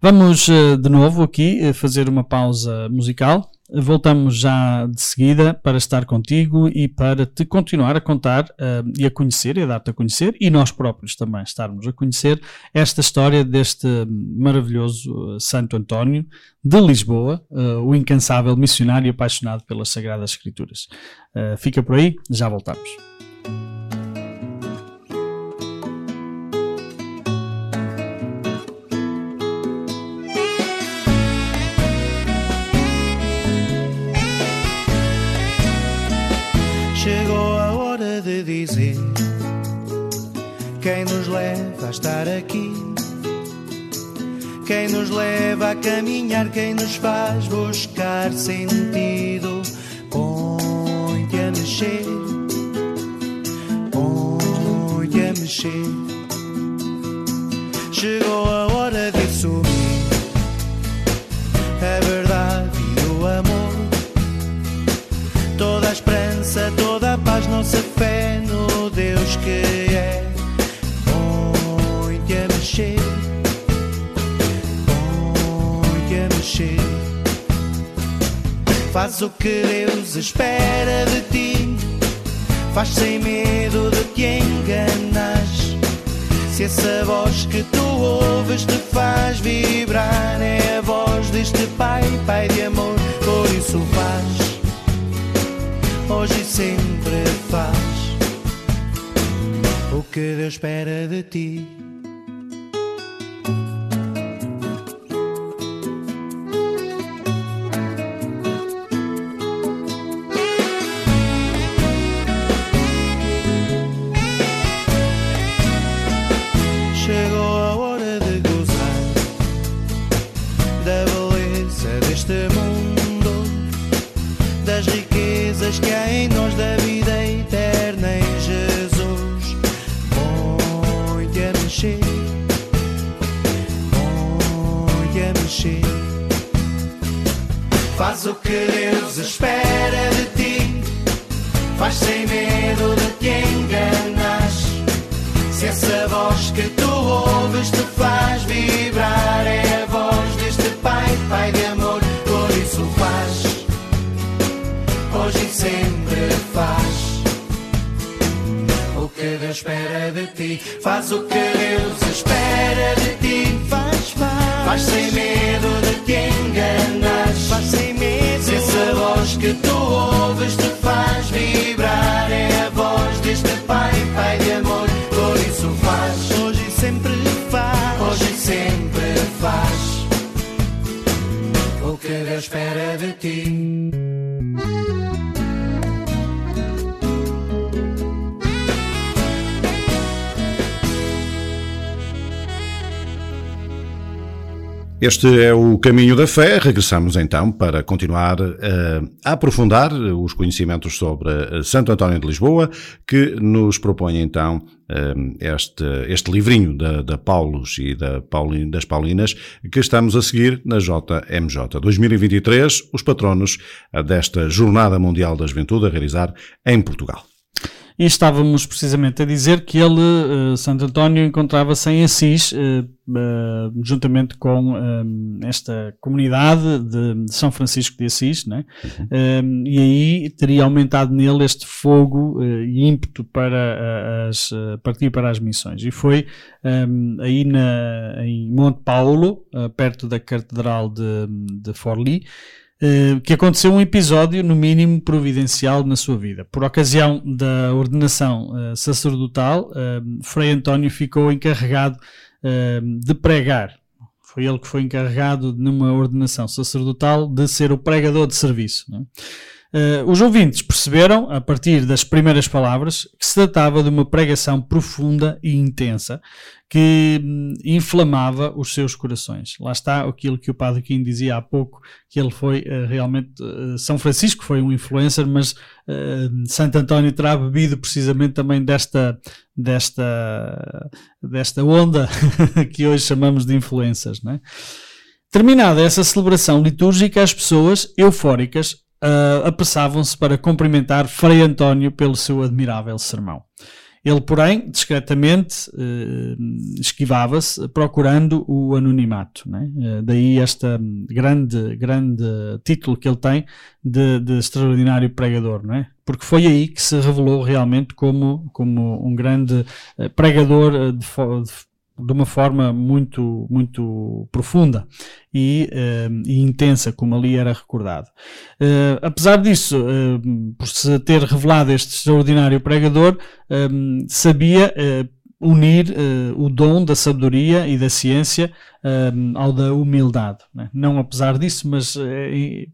Vamos uh, de novo aqui uh, fazer uma pausa musical Voltamos já de seguida para estar contigo e para te continuar a contar uh, e a conhecer e a dar-te a conhecer e nós próprios também estarmos a conhecer esta história deste maravilhoso uh, Santo António de Lisboa, uh, o incansável missionário apaixonado pelas Sagradas Escrituras. fica por aí, já voltamos. Estar aqui, quem nos leva a caminhar, quem nos faz buscar sentido. Põe-te a mexer, põe-te a mexer. Chegou a hora de assumir a verdade e o amor, toda a esperança, toda a paz, nossa fé Faz o que Deus espera de ti, faz sem medo de te enganas. Se essa voz que tu ouves te faz vibrar, é a voz deste Pai, Pai de amor, por isso faz, hoje e sempre faz o que Deus espera de ti. Este é o caminho da fé. Regressamos então para continuar uh, a aprofundar os conhecimentos sobre eh, Santo António de Lisboa, que nos propõe então uh, este, este livrinho da, da Paulos e da Paulin, das Paulinas, que estamos a seguir na JMJ 2023, os patronos desta Jornada Mundial da Juventude a realizar em Portugal e estávamos precisamente a dizer que ele, uh, Santo António, encontrava-se em Assis, uh, uh, juntamente com esta comunidade de, de, São Francisco de Assis, né? Uhum. e aí teria aumentado nele este fogo e ímpeto para as, partir para as missões. E foi um, aí na, em Monte Paulo, perto da Catedral de, de Forli, eh, que aconteceu um episódio, no mínimo, providencial na sua vida. Por ocasião da ordenação uh, sacerdotal, uh, Frei António ficou encarregado de pregar. Foi ele que foi encarregado, numa ordenação sacerdotal, de ser o pregador de serviço. Uh, os ouvintes perceberam, a partir das primeiras palavras, que se tratava de uma pregação profunda e intensa que hum, inflamava os seus corações. Lá está aquilo que o Padre Kim dizia há pouco, que ele foi uh, realmente. Uh, São Francisco foi um influencer, mas Santo António terá bebido precisamente também desta, desta, desta onda que hoje chamamos de influências. Não é? Terminada essa celebração litúrgica, as pessoas, eufóricas, uh, apressavam-se para cumprimentar Frei António pelo seu admirável sermão. Ele, porém, discretamente uh, esquivava-se, procurando o anonimato. Né? Uh, daí este grande, grande título que ele tem de, de extraordinário pregador, né? porque foi aí que se revelou realmente como, como um grande pregador de, de de uma forma muito, muito profunda e, uh, e, intensa, como ali era recordado. Uh, apesar disso, uh, por se ter revelado este extraordinário pregador, sabia unir o dom da sabedoria e da ciência ao da humildade. Né? Não apesar disso, mas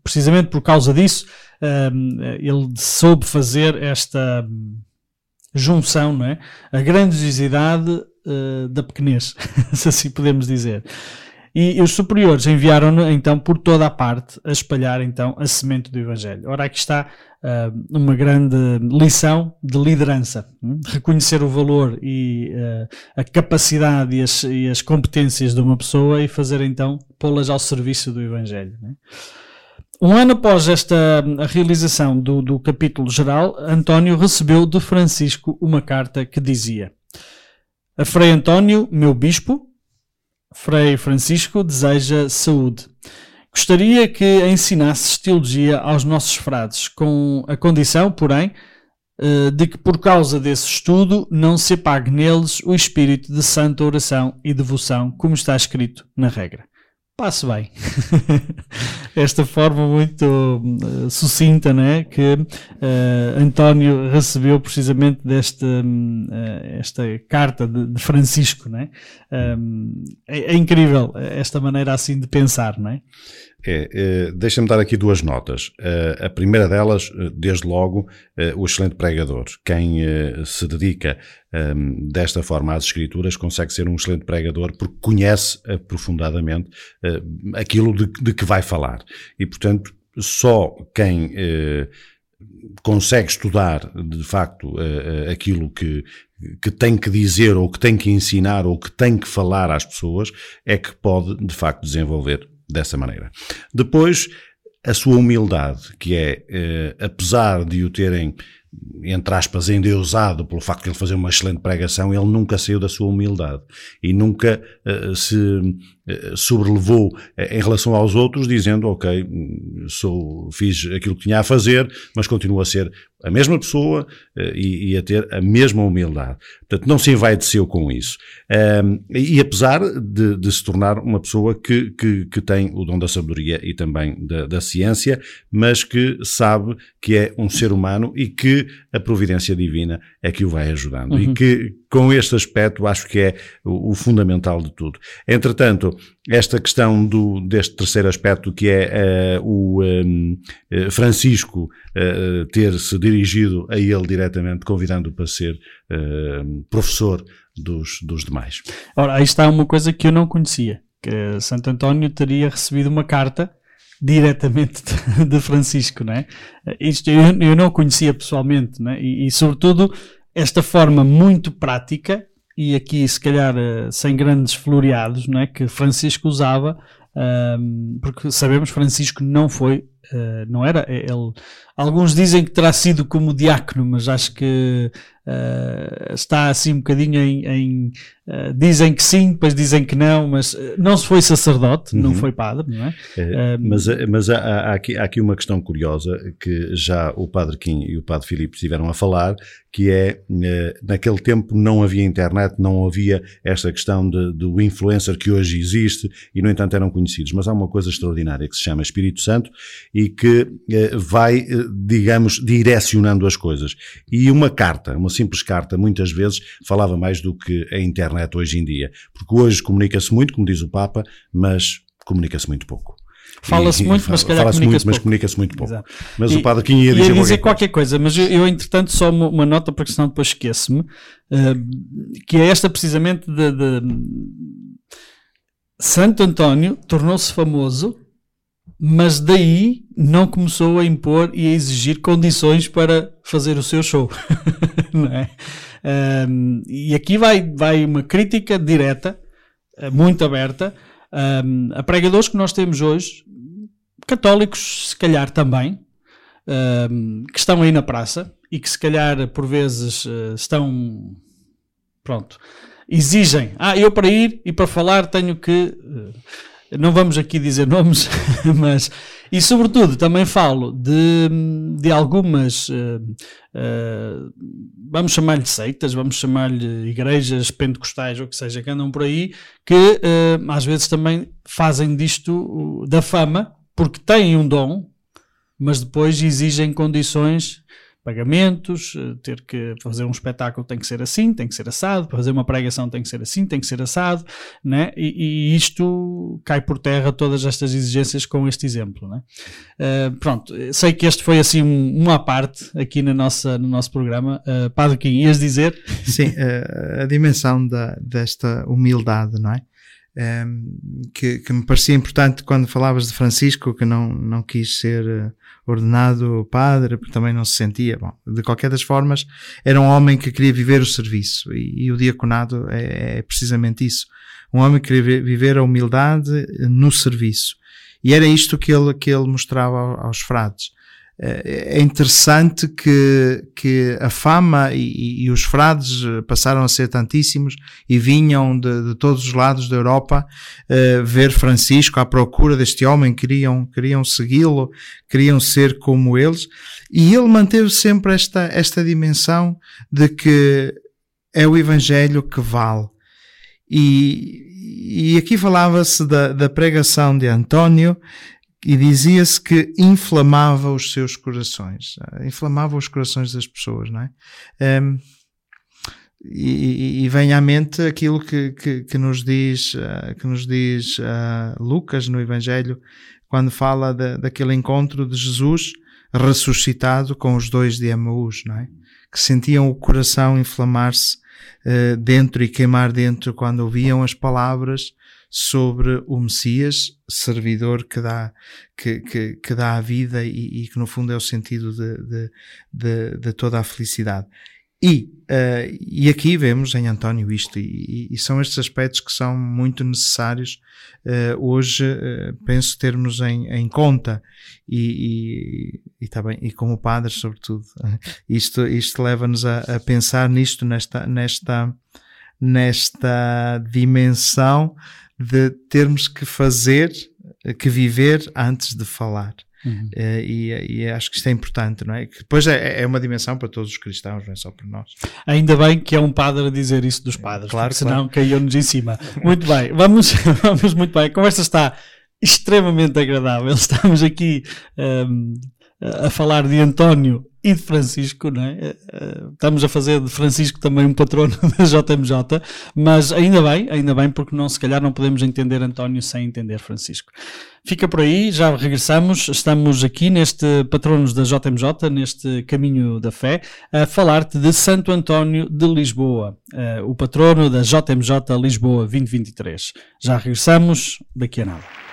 precisamente por causa disso, ele soube fazer esta junção, não é? A grandiosidade uh, da pequenez, se assim podemos dizer. E, os superiores enviaram-no então por toda a parte a espalhar então a semente do Evangelho. Ora, aqui está uh, uma grande lição de liderança. Hum? Reconhecer o valor e uh, a capacidade e as, e as, competências de uma pessoa e fazer então pô-las ao serviço do Evangelho. Né? Um ano após esta realização do, do capítulo geral, António recebeu de Francisco uma carta que dizia: A Frei António, meu bispo, Frei Francisco deseja saúde. Gostaria que ensinasses teologia aos nossos frades, com a condição, porém, eh, de que por causa desse estudo não se apague neles o espírito de santa oração e devoção, como está escrito na regra passe bem. Esta forma muito uh, sucinta né, que uh, António recebeu precisamente desta uh, esta carta de, de Francisco. Né? Um, é, é, incrível esta maneira assim de pensar. Não é? É, Deixa-me dar aqui duas notas. A primeira delas, eh, desde logo, uh, o excelente pregador. Quem uh, se dedica ehm, desta forma às escrituras consegue ser um excelente pregador porque conhece aprofundadamente aquilo de, de, que vai falar. E, portanto, só quem consegue estudar de facto aquilo que, que tem que dizer ou que tem que ensinar ou que tem que falar às pessoas é que pode de facto desenvolver dessa maneira. Depois, a sua humildade, que é, eh, apesar de o terem entre aspas, endeusado pelo facto de ele fazer uma excelente pregação, ele nunca saiu da sua humildade e nunca uh, se sobrelevou uh, em relação aos outros, dizendo, ok, sou, fiz aquilo que tinha a fazer, mas continuo a ser a mesma pessoa e, e, a ter a mesma humildade. Portanto, não se envaideceu com isso. Um, e, apesar de, de, se tornar uma pessoa que, que, que, tem o dom da sabedoria e também da, da ciência, mas que sabe que é um ser humano e que a providência divina é que o vai ajudando. Uhum. E que, com este aspecto, acho que é o, o, fundamental de tudo. Entretanto, esta questão do, deste terceiro aspecto, que é uh, o um, uh, Francisco uh, ter-se dirigido a ele diretamente, convidando-o para ser professor dos, dos demais. Ora, aí está uma coisa que eu não conhecia. Que Santo António teria recebido uma carta diretamente de Francisco, né? Isto eu, eu não conhecia pessoalmente, né? E, e, sobretudo esta forma muito prática e aqui se calhar eh, sem grandes floreados, né? Que Francisco usava, um, porque sabemos Francisco não foi, uh, não era ele. Alguns dizem que terá sido como diácono, mas acho que uh, está assim um bocadinho em, em uh, dizem que sim, depois dizem que não, mas não se foi sacerdote, uhum. não foi padre, não é? é mas mas há, há, aqui, há aqui uma questão curiosa que já o padre Kim e o padre Filipe estiveram a falar, que é, naquele tempo não havia internet, não havia esta questão de, do influencer que hoje existe e, no entanto, eram conhecidos. Mas há uma coisa extraordinária que se chama Espírito Santo e que vai, digamos, direcionando as coisas. E uma carta, uma simples carta, muitas vezes falava mais do que a internet hoje em dia. Porque hoje comunica-se muito, como diz o Papa, mas comunica-se muito pouco. Fala-se muito, mas se calhar fala-se comunica-se muito, mas pouco. comunica-se muito pouco. Exato. Mas E- o Padre Quinho ia ia dizer, dizer qualquer coisa, mas eu, eu, entretanto só uma, nota porque senão depois esqueço-me, eh, que é esta precisamente de, de- Santo António tornou-se famoso, mas daí não começou a impor e a exigir condições para fazer o seu show. é? Ahm, e aqui vai, vai uma crítica direta, eh, muito aberta, ahm, a pregadores que nós temos hoje, católicos se calhar também, ahm, que estão aí na praça e que se calhar por vezes eh, estão pronto exigem ah eu para ir e para falar tenho que eh, não vamos aqui dizer nomes mas e sobretudo também falo de, de algumas eh, eh, vamos chamar-lhe seitas vamos chamar-lhe igrejas pentecostais ou que seja que andam por aí que eh, às vezes também fazem disto uh, da fama porque têm um dom mas depois exigem condições, pagamentos, eh, ter que fazer um espetáculo tem que ser assim, tem que ser assado, para fazer uma pregação tem que ser assim, tem que ser assado, né? e, e isto cai por terra todas estas exigências com este exemplo. Né? Eh, pronto, sei que este foi assim um, uma parte aqui na nossa, no nosso programa. Uh, Padre Kim, ias dizer? Sim, a, a dimensão da, desta humildade, não é? Em, que, que me parecia importante quando falavas de Francisco, que não, não quis ser eh, ordenado padre, porque também não se sentia. Bom, de qualquer das formas, era um homem que queria viver o serviço, e, e o diaconado é, é precisamente isso. Um homem que queria vi- viver a humildade no serviço. E era isto que ele, que ele mostrava ao- aos frades. É é interessante que, que a fama e, e os frades eh, passaram a ser tantíssimos e vinham de, de todos os lados da Europa eh, ver Francisco à procura deste homem, queriam, queriam segui-lo, queriam ser como eles, e ele manteve sempre esta, esta dimensão de que é o Evangelho que vale. E, e aqui falava-se da, da pregação de António e dizia-se que inflamava os seus corações, ah, inflamava os corações das pessoas, não é? Ehm, e, e vem à mente aquilo que, que, que nos diz, ah, que nos diz ah, Lucas no Evangelho, quando fala da, daquele encontro de Jesus ressuscitado com os dois de Emaús, não é? Que sentiam o coração inflamar-se eh, dentro e queimar dentro quando ouviam as palavras sobre o Messias, servidor que dá, que, que, que dá a vida e, e que no fundo é o sentido de, de, de, de toda a felicidade. E, eh, e aqui vemos em António isto, e, e são estes aspectos que são muito necessários eh, hoje, eh, penso, termos em, em conta, e, e, e, tá bem, e como padres, sobretudo. Isto, isto leva-nos a, a pensar nisto, nesta, nesta, nesta dimensão de termos que fazer, que viver antes de falar. Uhum. Eh, e, e acho que isto é importante, não é? Que depois é, é uma dimensão para todos os cristãos, não é só para nós. Ainda bem que é um padre a dizer isso dos padres, Claro, porque senão caiu-nos em cima. Muito bem, vamos, vamos muito bem. A conversa está extremamente agradável. Estamos aqui hum, a falar de António e de Francisco, não é? Eh, eh, Estamos a fazer de Francisco também um patrono da JMJ, mas ainda bem, ainda bem, porque não, se calhar não podemos entender António sem entender Francisco. Fica por aí, já regressamos. Estamos aqui neste Patronos da JMJ, neste Caminho da Fé, a falar-te de Santo António de Lisboa, eh, o patrono da JMJ Lisboa 2023. Já regressamos daqui a nada.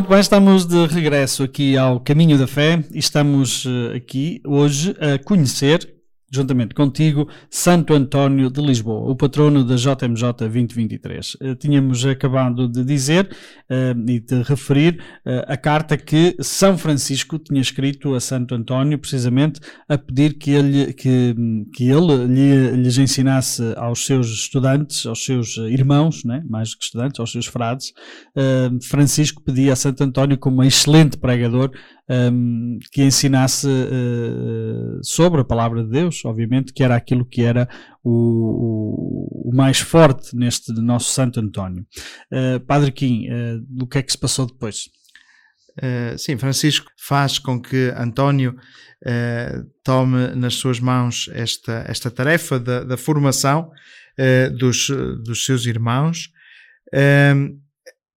Muito bem, estamos de regresso aqui ao Caminho da Fé e estamos eh, aqui hoje a conhecer juntamente contigo, Santo António de Lisboa, o patrono da JMJ 2023. Eh, tínhamos acabado de dizer uh, e de referir uh, a carta que São Francisco tinha escrito a Santo António, precisamente a pedir que ele, que, que ele lhe, lhes ensinasse aos seus estudantes, aos seus irmãos, né? mais que estudantes, aos seus frades. Uh, Francisco pedia a Santo António, como um excelente pregador, um, que ensinasse sobre a palavra de Deus, obviamente, que era aquilo que era o, o, mais forte neste nosso Santo António. Uh, Padre Kim, uh, o que é que se passou depois? sim, Francisco faz com que António tome nas suas mãos esta, esta tarefa da, da formação dos, dos seus irmãos.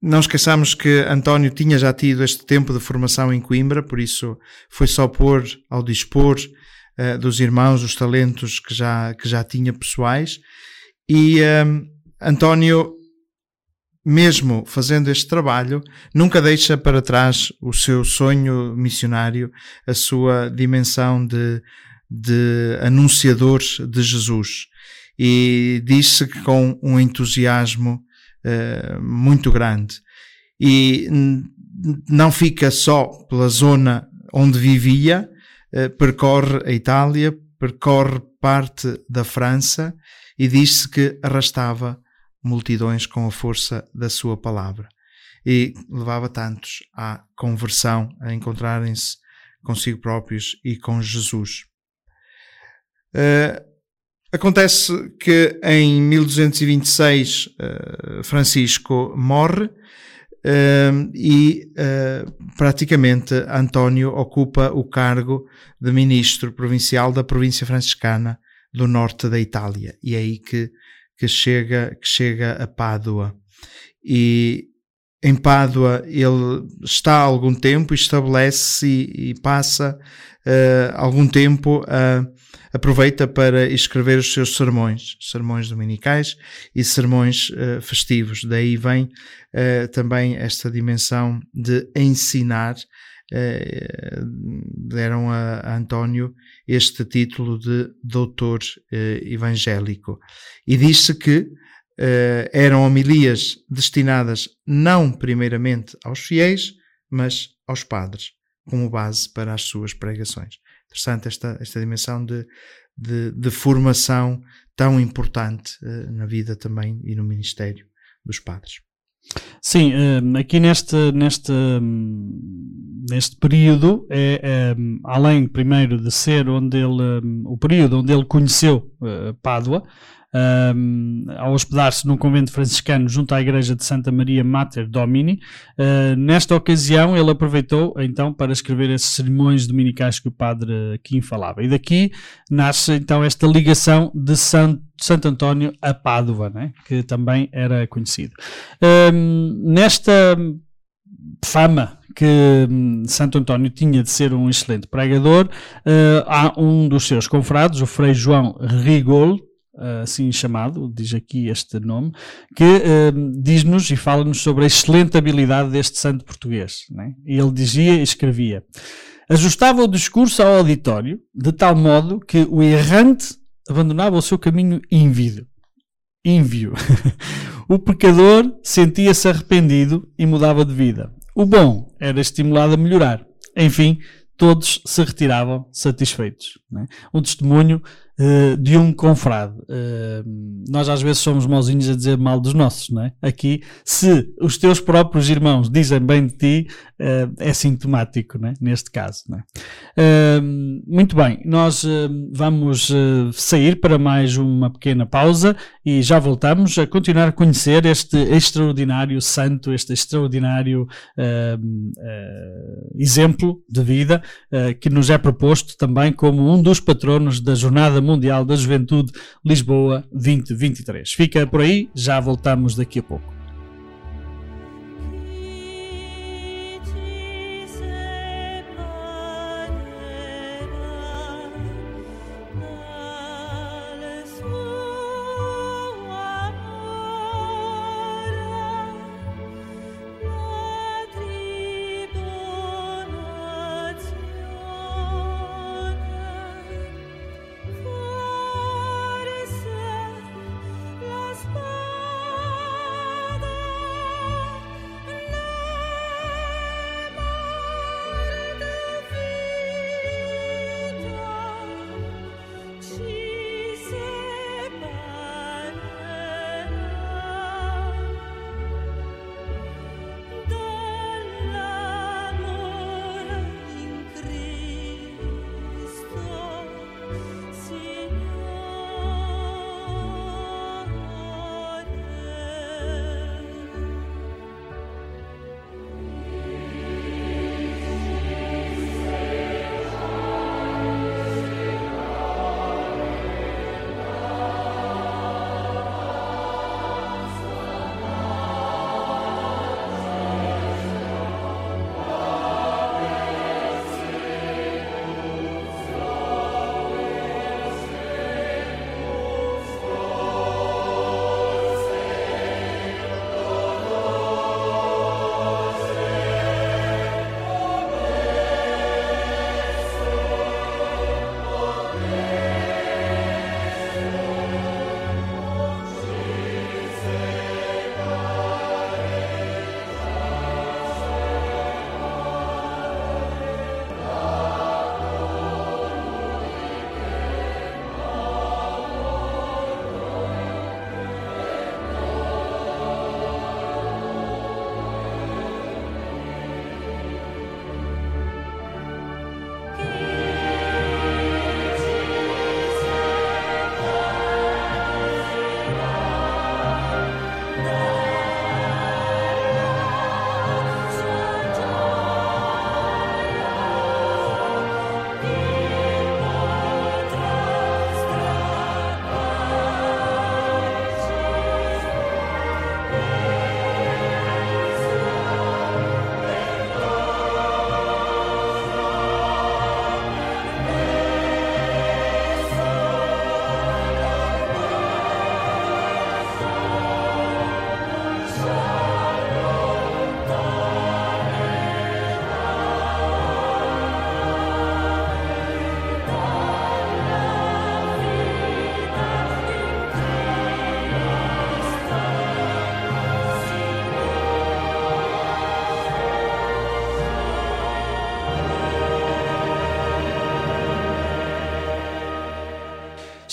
Não esqueçamos que António tinha já tido este tempo de formação em Coimbra, por isso foi só pôr ao dispor uh, dos irmãos os talentos que já, que já tinha pessoais. E um, António, mesmo fazendo este trabalho, nunca deixa para trás o seu sonho missionário, a sua dimensão de, de anunciador de Jesus. E disse que com um entusiasmo uh, muito grande. E não fica só pela zona onde vivia, percorre a Itália, percorre parte da França e diz-se que arrastava multidões com a força da sua palavra e levava tantos à conversão, a encontrarem-se consigo próprios e com Jesus. Uh, Acontece que em 1226 uh, Francisco morre uh, e uh, praticamente António ocupa o cargo de ministro provincial da província franciscana do norte da Itália e é aí que, que, chega, que chega a Pádua. E em Pádua ele está há algum tempo, estabelece-se e, e, passa algum tempo a aproveita para escrever os seus sermões, sermões dominicais e sermões uh, festivos. Daí vem uh, também esta dimensão de ensinar. Uh, deram a, a, António este título de doutor evangélico. E diz-se que eram homilias destinadas não primeiramente aos fiéis, mas aos padres, como base para as suas pregações interessante esta, esta dimensão de, de, de formação tão importante uh, na vida também e no ministério dos padres. Sim, eh, aqui neste, neste, neste período, é, é, além primeiro de ser onde ele, o período onde ele conheceu Pádua, um, a hospedar-se num convento franciscano junto à igreja de Santa Maria Mater Domini. Uh, nesta ocasião, ele aproveitou então para escrever esses sermões dominicais que o padre Kim falava. E daqui nasce então esta ligação de Santo Santo António a Pádua, né? que também era conhecido. Um, nesta fama que hum, Santo António tinha de ser um excelente pregador, uh, há um dos seus confrades, o Frei João Rigol, assim chamado, diz aqui este nome, que uh, diz-nos e fala-nos sobre a excelente habilidade deste santo português. Né? Ele dizia e escrevia: ajustava o discurso ao auditório de tal modo que o errante abandonava o seu caminho ínvido. Ínvio. o pecador sentia-se arrependido e mudava de vida. O bom era estimulado a melhorar. Enfim, todos se retiravam satisfeitos. Né? Um testemunho uh, de um confrade. Uh, nós às vezes somos mauzinhos a dizer mal dos nossos, não é? Aqui, se os teus próprios irmãos dizem bem de ti, uh, é sintomático, não é? Neste caso, não é? muito bem, nós vamos sair para mais uma pequena pausa e já voltamos a continuar a conhecer este extraordinário santo, este extraordinário exemplo de vida que nos é proposto também como um dos patronos da Jornada Mundial da Juventude Lisboa 2023. Fica por aí, já voltamos daqui a pouco.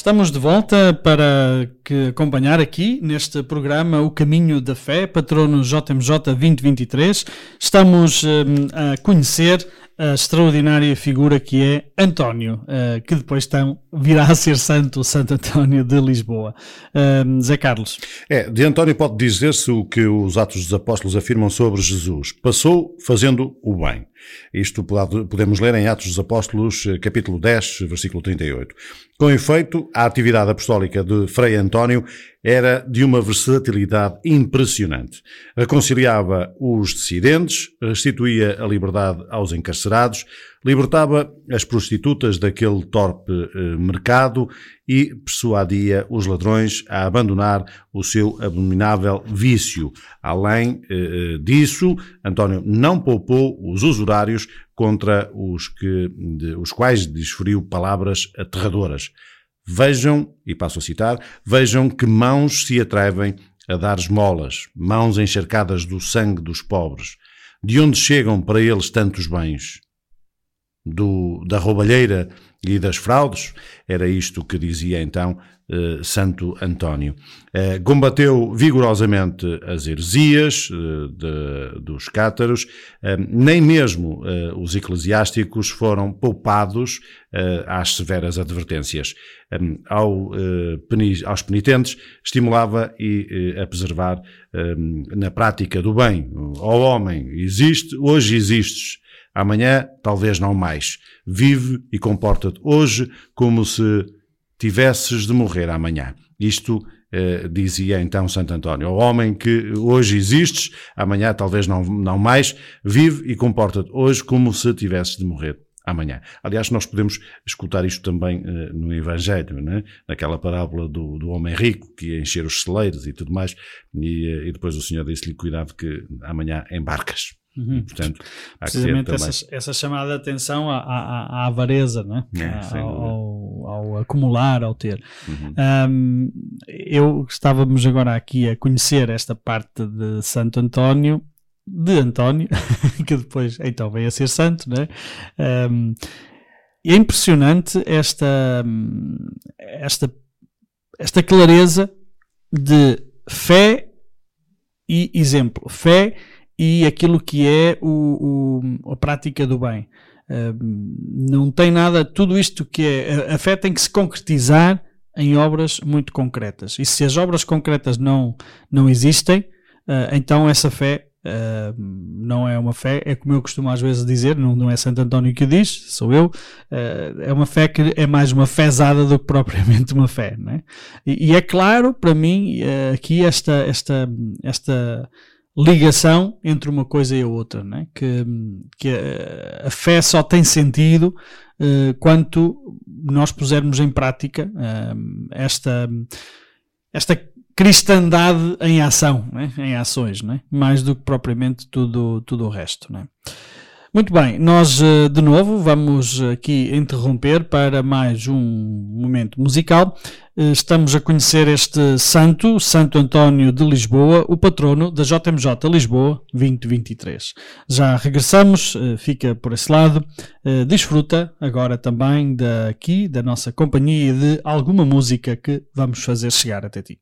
Estamos de volta para acompanhar aqui neste programa O Caminho da Fé, patrono JMJ 2023. Estamos hum, a conhecer a extraordinária figura que é António, uh, que depois tão, virá a ser santo, Santo António de Lisboa. Uh, Zé Carlos. É, de António pode dizer-se o que os Atos dos Apóstolos afirmam sobre Jesus. Passou fazendo o bem. Isto podemos ler em Atos dos Apóstolos, eh, capítulo 10, versículo 38. Com efeito, a atividade apostólica de Frei António era de uma versatilidade impressionante. Reconciliava os dissidentes, restituía a liberdade aos encarcerados, libertava as prostitutas daquele torpe eh, mercado e persuadia os ladrões a abandonar o seu abominável vício. Além eh, eh disso, António não poupou os usurários contra os, que, de, os quais desferiu palavras aterradoras. Vejam, e passo a citar, vejam que mãos se atrevem a dar esmolas, mãos encharcadas do sangue dos pobres. De onde chegam para eles tantos bens? Do, da roubalheira e das fraudes? Era isto que dizia então eh, Santo António. Eh, combateu vigorosamente as heresias eh, de, dos cátaros, nem mesmo os eclesiásticos foram poupados às severas advertências. Ao, aos penitentes, estimulava e a preservar na prática do bem. Ó homem, existe, hoje existes, amanhã talvez não mais. Vive e comporta-te hoje como se tivesses de morrer amanhã. Isto eh, dizia então Santo António. O homem que hoje existes, amanhã talvez não, não mais, vive e comporta-te hoje como se tivesses de morrer amanhã. Aliás, nós podemos escutar isto também uh, no Evangelho, né? naquela parábola do, do homem rico que ia encher os celeiros e tudo mais, e, uh, e depois o Senhor disse-lhe: Cuidado, que amanhã embarcas. Uhum. E, portanto, Precisamente essa, essa, chamada de atenção à, à, à avareza, não é? é ao, ao, acumular, ao ter. Uhum. Um, eu estávamos agora aqui a conhecer esta parte de Santo António, de António, que depois então veio a ser santo, não é? Um, é impressionante esta, esta, esta clareza de fé e exemplo. Fé e aquilo que é o, o a prática do bem. Uh, não tem nada, tudo isto que é, a, fé tem que se concretizar em obras muito concretas. E se as obras concretas não, não existem, uh, então essa fé Uh, não é uma fé, é como eu costumo às vezes dizer, não, não é Santo António que diz, sou eu, uh, é uma fé que é mais uma fezada do que propriamente uma fé. Né? E, e é claro, para mim, uh, aqui esta, esta, esta ligação entre uma coisa e a outra, né? que, que a, a, fé só tem sentido uh, quanto nós pusermos em prática uh, esta, esta cristandade em ação, né? em ações, né? mais do que propriamente tudo, tudo o resto. Né? Muito bem, nós eh, de novo vamos aqui interromper para mais um momento musical. Eh, estamos a conhecer este santo, Santo António de Lisboa, o patrono da JMJ Lisboa 2023. Já regressamos, eh, fica por esse lado. Desfruta agora também daqui, da nossa companhia e de alguma música que vamos fazer chegar até ti.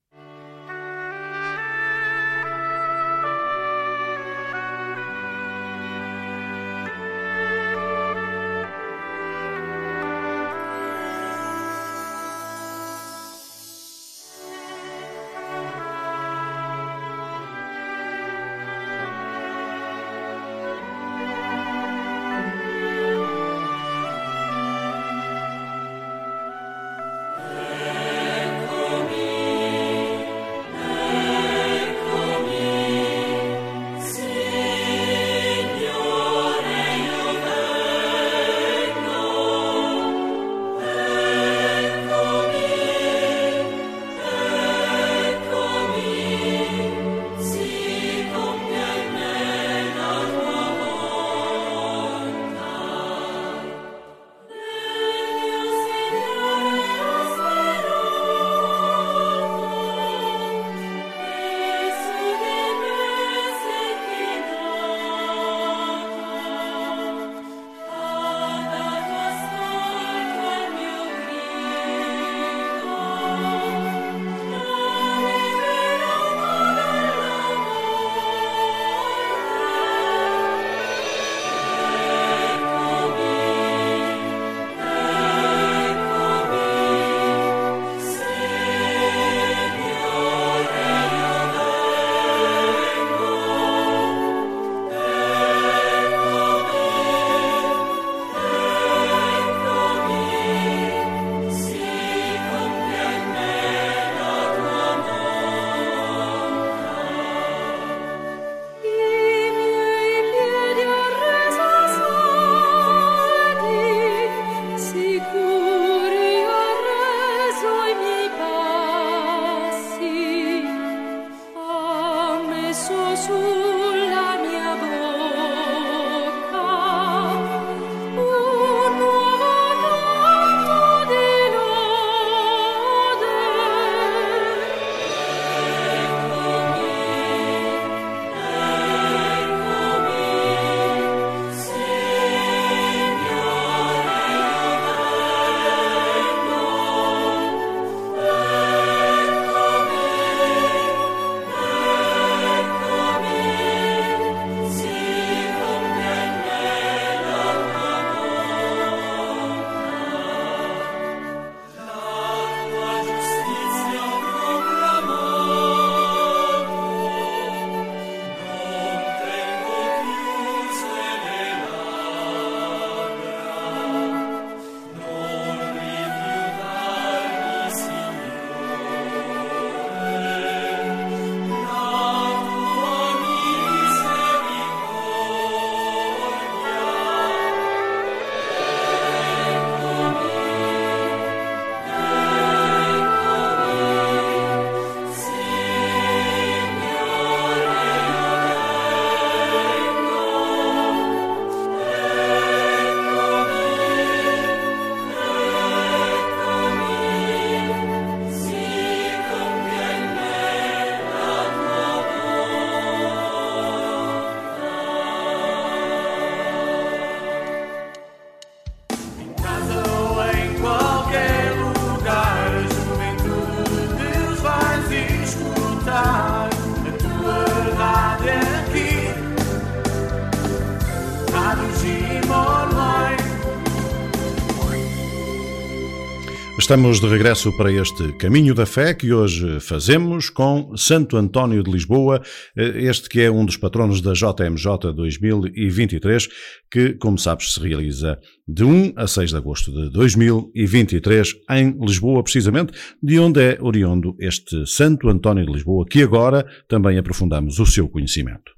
Estamos de regresso para este caminho da fé que hoje fazemos com Santo António de Lisboa, eh, este que é um dos patronos da JMJ 2023, que, como sabes, se realiza de 1 a 6 de agosto de 2023 em Lisboa, precisamente, de onde é oriundo este Santo António de Lisboa, que agora também aprofundamos o seu conhecimento.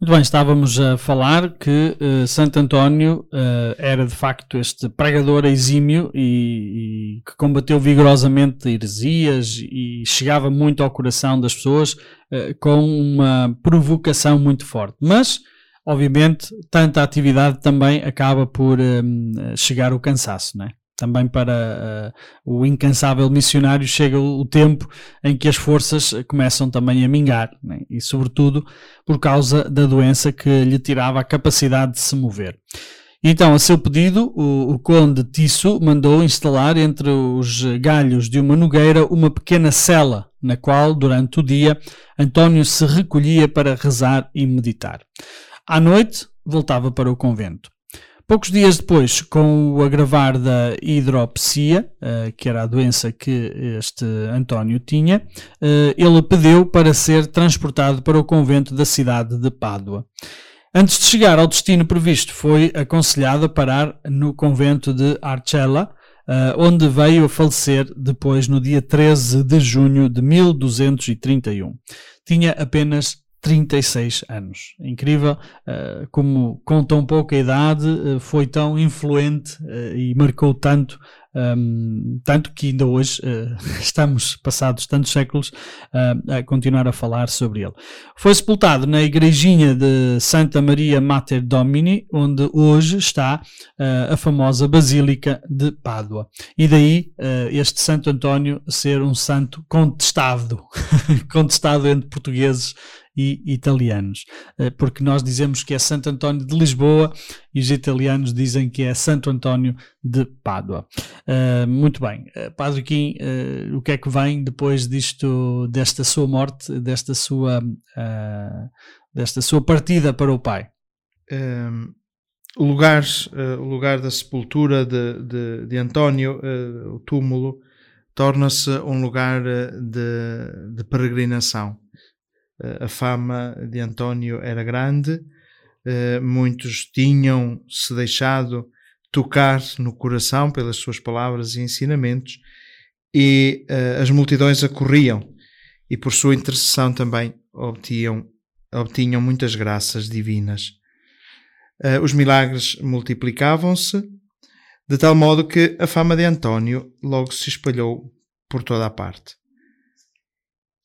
Muito bem, estávamos a falar que uh, Santo António uh, era de facto este pregador exímio e, e, que combateu vigorosamente heresias e chegava muito ao coração das pessoas uh, com uma provocação muito forte. Mas, obviamente, tanta atividade também acaba por chegar ao cansaço, não é? Também para uh, o incansável missionário chega o, tempo em que as forças começam também a mingar, né? e sobretudo por causa da doença que lhe tirava a capacidade de se mover. Então, a seu pedido, o, o conde Tisso mandou instalar entre os galhos de uma nogueira uma pequena cela, na qual, durante o dia, António se recolhia para rezar e meditar. À noite, voltava para o convento. Poucos dias depois, com o agravar da hidropsia, uh, que era a doença que este António tinha, uh, ele pediu para ser transportado para o convento da cidade de Pádua. Antes de chegar ao destino previsto, foi aconselhado a parar no convento de Arcella, uh, onde veio a falecer depois no dia 13 de junho de 1231. Tinha apenas 36 anos. Incrível uh, como com tão pouca idade uh, foi tão influente uh, e marcou tanto, um, tanto que ainda hoje estamos passados tantos séculos a continuar a falar sobre ele. Foi sepultado na igrejinha de Santa Maria Mater Domini, onde hoje está a famosa Basílica de Pádua. E daí este Santo António ser um santo contestado, contestado entre portugueses e italianos, eh, porque nós dizemos que é Santo António de Lisboa e os italianos dizem que é Santo António de Pádua. Uh, muito bem, uh, Padre Kim, o que é que vem depois disto, desta sua morte, desta sua, desta sua partida para o Pai? Um, ehm, o, lugar, o lugar da sepultura de, de, de António, o túmulo, torna-se um lugar de, de peregrinação eh, a fama de António era grande, eh, muitos tinham se deixado tocar no coração pelas suas palavras e ensinamentos, e eh, as multidões acorriam e por sua intercessão também obtinham, obtinham muitas graças divinas. Os milagres multiplicavam-se, de tal modo que a fama de António logo se espalhou por toda a parte.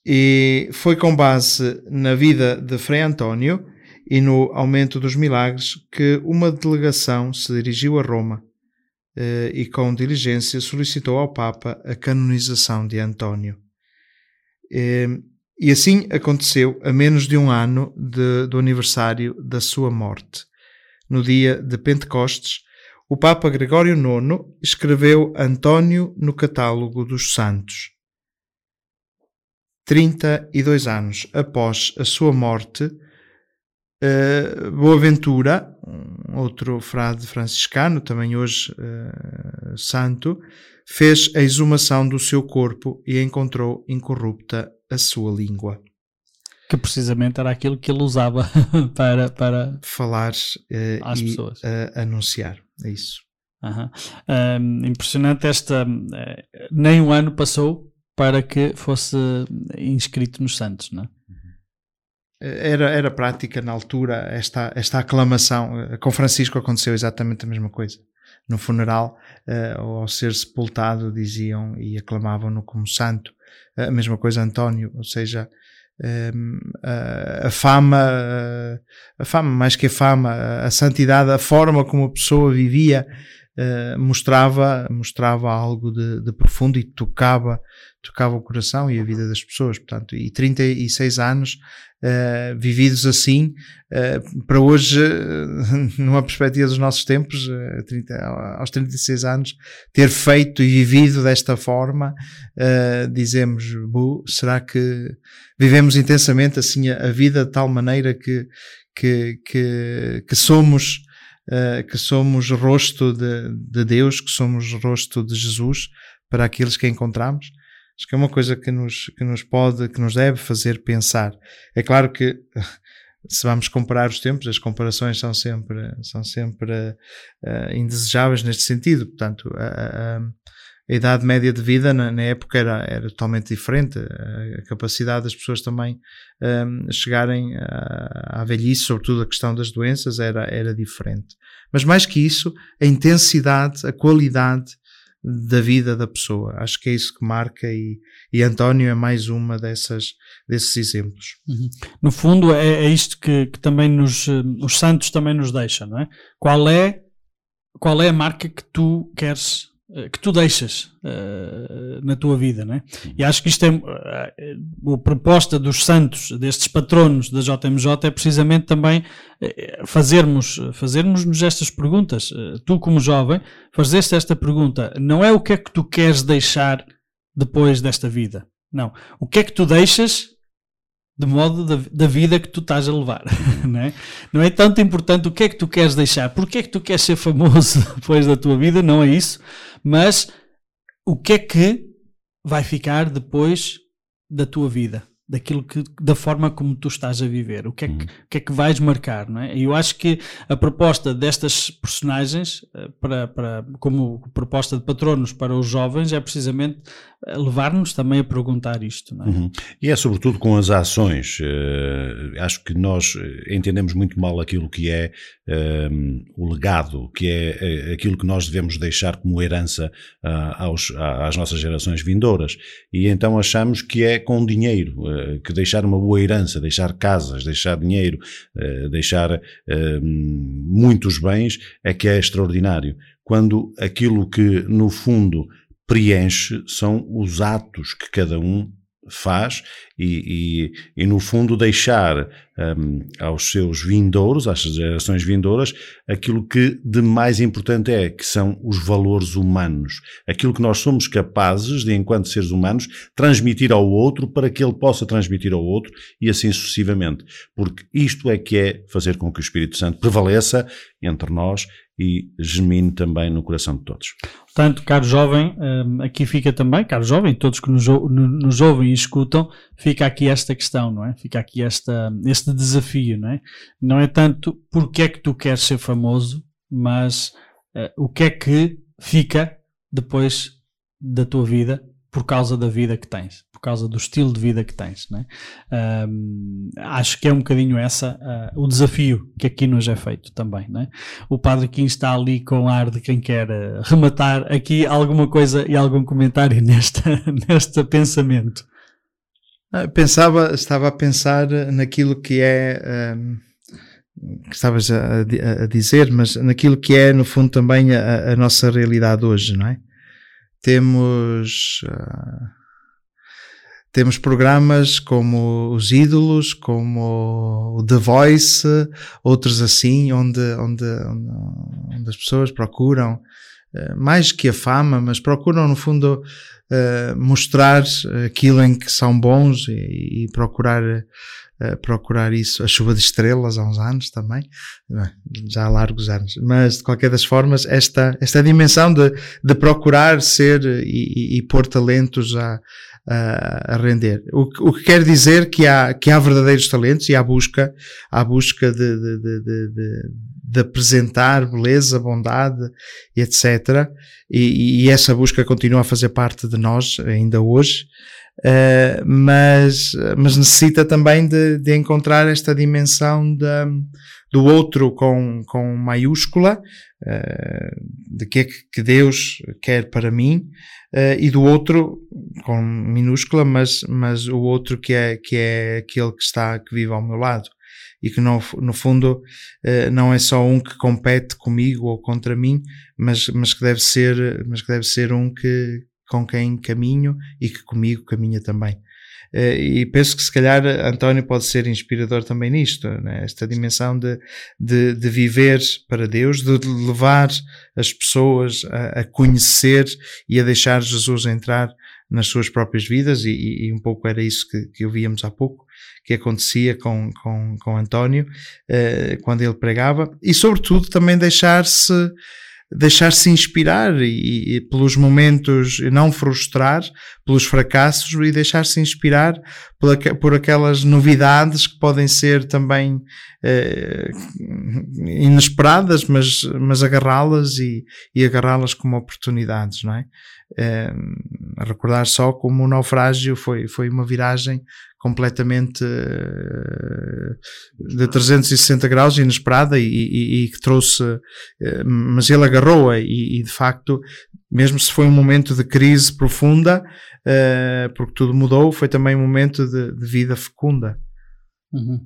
E foi com base na vida de Frei António e no aumento dos milagres que uma delegação se dirigiu a Roma eh, e com diligência solicitou ao Papa a canonização de António. E assim aconteceu a menos de um ano de, do aniversário da sua morte. No dia de Pentecostes, o Papa Gregório IX escreveu António no catálogo dos santos 32 anos após a sua morte, uh, Boaventura, outro frade franciscano, também hoje uh, santo, fez a exumação do seu corpo e encontrou incorrupta a sua língua. Que precisamente era aquilo que ele usava para, para falar uh, às e pessoas. anunciar. É isso. Uhum. impressionante esta. nem um ano passou para que fosse inscrito nos Santos, não é? Era, era prática na altura esta, esta aclamação. Com Francisco aconteceu exatamente a mesma coisa. No funeral, uh, ao ser sepultado, diziam e aclamavam-no como santo. A mesma coisa António, ou seja, um, a, a, fama, a fama, mais que a fama, a santidade, a forma como a pessoa vivia, uh, mostrava, mostrava algo de, de, profundo e tocava, tocava o coração e a vida das pessoas. Portanto, e 36 anos uh, vividos assim, uh, para hoje, numa perspectiva dos nossos tempos, 30, aos 36 anos, ter feito e vivido desta forma, dizemos, será que vivemos intensamente assim a, a vida de tal maneira que, que, que, que somos uh, que somos rosto de, de, Deus, que somos rosto de Jesus, para aqueles que encontramos. Acho que é uma coisa que nos, que nos pode, que nos deve fazer pensar. É claro que se vamos comparar os tempos, as comparações são sempre, são sempre uh, indesejáveis neste sentido. Portanto, a, a, a idade média de vida na, na, época era, era totalmente diferente. A capacidade das pessoas também um, chegarem à, à velhice, sobretudo a questão das doenças, era, era diferente. Mas mais que isso, a intensidade, a qualidade da vida da pessoa. Acho que é isso que marca e, e António é mais uma dessas, desses exemplos. Uhum. No fundo, é, é isto que, que, também nos, eh, os santos também nos deixam, não é? Qual é, qual é a marca que tu queres que tu deixas uh, na tua vida, né? E acho que isto é uh, a proposta dos santos, destes patronos da JMJ, é precisamente também uh, fazermos, fazermos-nos estas perguntas. tu, como jovem, fazeste esta pergunta. Não é o que é que tu queres deixar depois desta vida. Não. O que é que tu deixas de modo da, da, vida que tu estás a levar. Não é? não é tanto importante o que é que tu queres deixar, porque é que tu queres ser famoso depois da tua vida, não é isso, mas o que é que vai ficar depois da tua vida daquilo que da forma como tu estás a viver, o que é que, uhum. que, é que vais marcar, não é? E eu acho que a proposta destas personagens eh, para, para como proposta de patronos para os jovens é precisamente eh, levar-nos também a perguntar isto, não é? Uhum. E é sobretudo com as ações. Uh, acho que nós entendemos muito mal aquilo que é um, o legado, que é aquilo que nós devemos deixar como herança uh, aos, às nossas gerações vindouras. E então achamos que é com dinheiro que deixar uma boa herança, deixar casas, deixar dinheiro, eh, deixar eh, muitos bens, é que é extraordinário. Quando aquilo que, no fundo, preenche são os atos que cada um faz e, e, e, no fundo deixar um, aos seus vindouros, às gerações vindouras, aquilo que de mais importante é, que são os valores humanos. Aquilo que nós somos capazes de, enquanto seres humanos, transmitir ao outro para que ele possa transmitir ao outro e assim sucessivamente. Porque isto é que é fazer com que o Espírito Santo prevaleça entre nós e gemine também no coração de todos. Portanto, caro jovem, hum, aqui fica também, caro jovem, todos que nos, ouvem e escutam, fica aqui esta questão, não é? Fica aqui esta, este desafio, não é? Não é tanto porque é que tu queres ser famoso, mas uh, o que é que fica depois da tua vida por causa da vida que tens, causa do estilo de vida que tens. Né? Um, acho que é um bocadinho essa uh, o desafio que aqui nos é feito também. Né? O Padre Kim está ali com ar de quem quer uh, rematar aqui alguma coisa e algum comentário nesta, neste pensamento. Ah, pensava, estava a pensar naquilo que é. Um, que estavas a, a, dizer, mas naquilo que é, no fundo, também a, a nossa realidade hoje, não é? Temos. Uh, temos programas como os Ídolos, como o The Voice, outros assim, onde, onde, onde as pessoas procuram uh, mais que a fama, mas procuram no fundo uh, mostrar aquilo em que são bons e, e procurar procurar isso, a chuva de estrelas há uns anos também, já há largos anos, mas de qualquer das formas, esta, esta dimensão de, de procurar ser e, e, e pôr talentos a, a, a render. O, o, que quer dizer que há, que há verdadeiros talentos e há busca, há busca de, de, de, de, apresentar beleza, bondade etc. E, e, essa busca continua a fazer parte de nós ainda hoje. Uh, mas, mas necessita também de, de encontrar esta dimensão do outro com, com maiúscula, uh, de que é que Deus quer para mim, uh, e do outro com minúscula, mas, mas o outro que é, que é aquele que está, que vive ao meu lado. E que no, no fundo não é só um que compete comigo ou contra mim, mas, mas, que, deve ser, mas que deve ser um que, com quem caminho e que comigo caminha também. Eh, e penso que se calhar António pode ser inspirador também nisto, né? esta dimensão de, de, de, viver para Deus, de levar as pessoas a, a, conhecer e a deixar Jesus entrar nas suas próprias vidas, e, e um pouco era isso que, que ouvíamos há pouco, que acontecia com, com, com António, eh, quando ele pregava, e sobretudo também deixar-se deixar-se inspirar e, e, pelos momentos, não frustrar pelos fracassos e deixar-se inspirar por, aquelas novidades que podem ser também eh, inesperadas, mas, mas agarrá-las e, e agarrá-las como oportunidades, não é? Eh, recordar só como o naufrágio foi, foi uma viragem completamente uh, de 360 graus, inesperada e, e, e que trouxe, uh, mas ele agarrou-a e, e, de facto, mesmo se foi um momento de crise profunda, uh, porque tudo mudou, foi também um momento de, de vida fecunda. Uhum.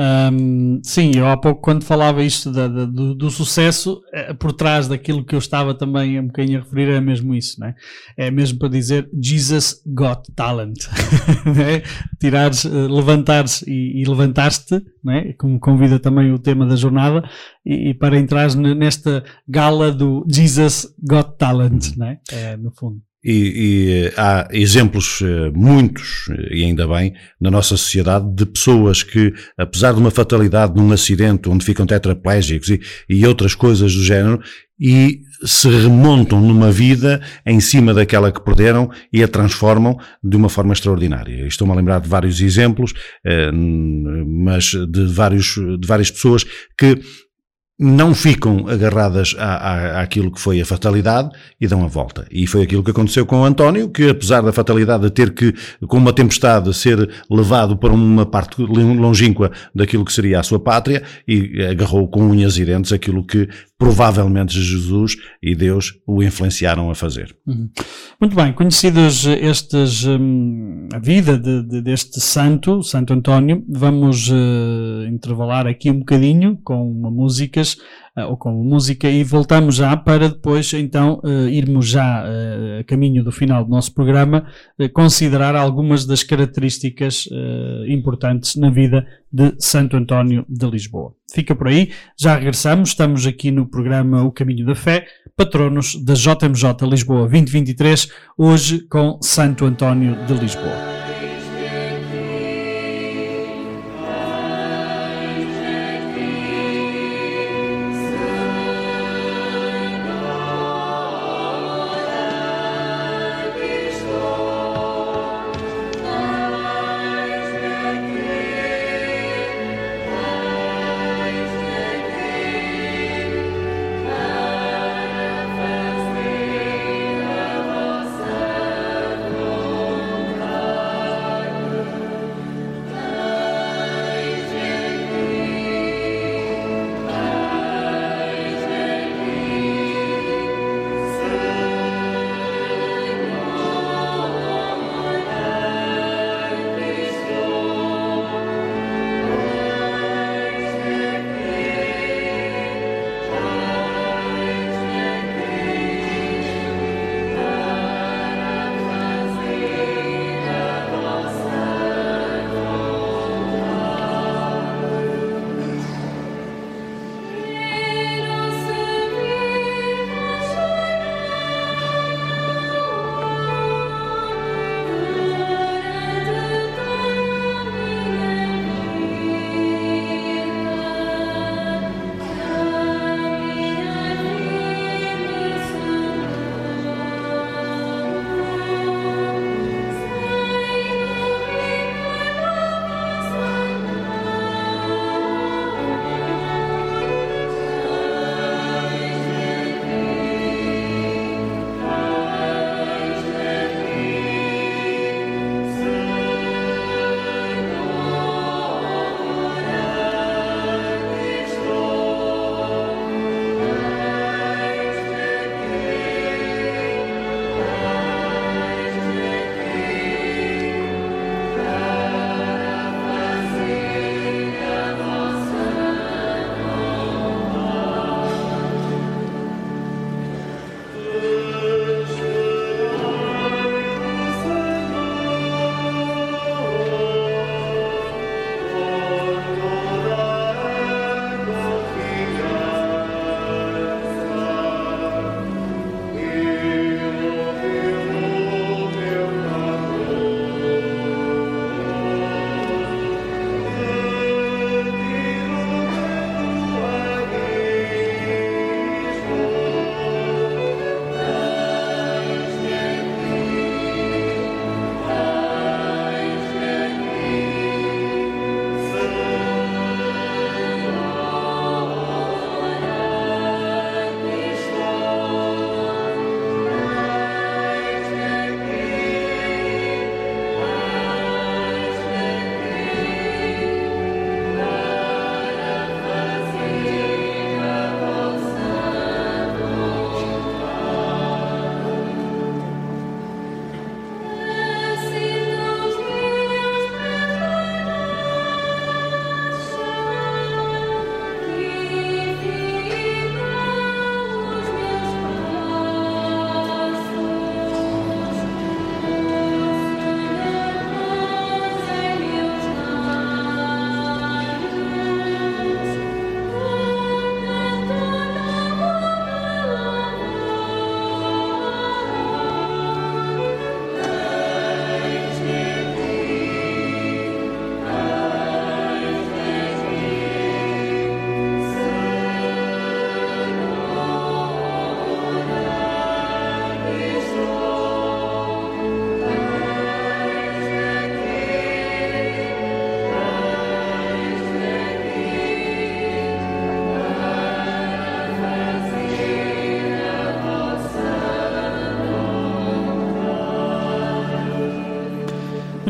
Um, sim, eu há pouco quando falava isto da, da, do, do, sucesso, é, por trás daquilo que eu estava também um bocadinho a referir é mesmo isso, né? é mesmo para dizer Jesus got talent, né? tirares, uh, levantares e, e levantaste, né? como convida também o tema da jornada, e, e para entrar nesta gala do Jesus got talent, né? É, no fundo. E, e, há exemplos eh, muitos, e ainda bem, na nossa sociedade de pessoas que, apesar de uma fatalidade num acidente onde ficam tetraplégicos e, e outras coisas do género, e se remontam numa vida em cima daquela que perderam e a transformam de uma forma extraordinária. Estou-me a lembrar de vários exemplos, eh, mas de, vários, de várias pessoas que não ficam agarradas à, àquilo que foi a fatalidade e dão a volta. E foi aquilo que aconteceu com o António, que apesar da fatalidade de ter que, com uma tempestade, ser levado para uma parte longínqua daquilo que seria a sua pátria, e agarrou com unhas e dentes aquilo que provavelmente Jesus e Deus o influenciaram a fazer. Uhum. Muito bem, conhecidos estes, hum, a vida de, de, deste santo, Santo António, vamos uh, intervalar aqui um bocadinho com uma músicas uh, ou com música e voltamos já para depois então uh, irmos já uh, a caminho do final do nosso programa considerar algumas das características importantes na vida de Santo António de Lisboa. Fica por aí, já regressamos, estamos aqui no programa O Caminho da Fé, patronos da JMJ Lisboa 2023, hoje com Santo António de Lisboa.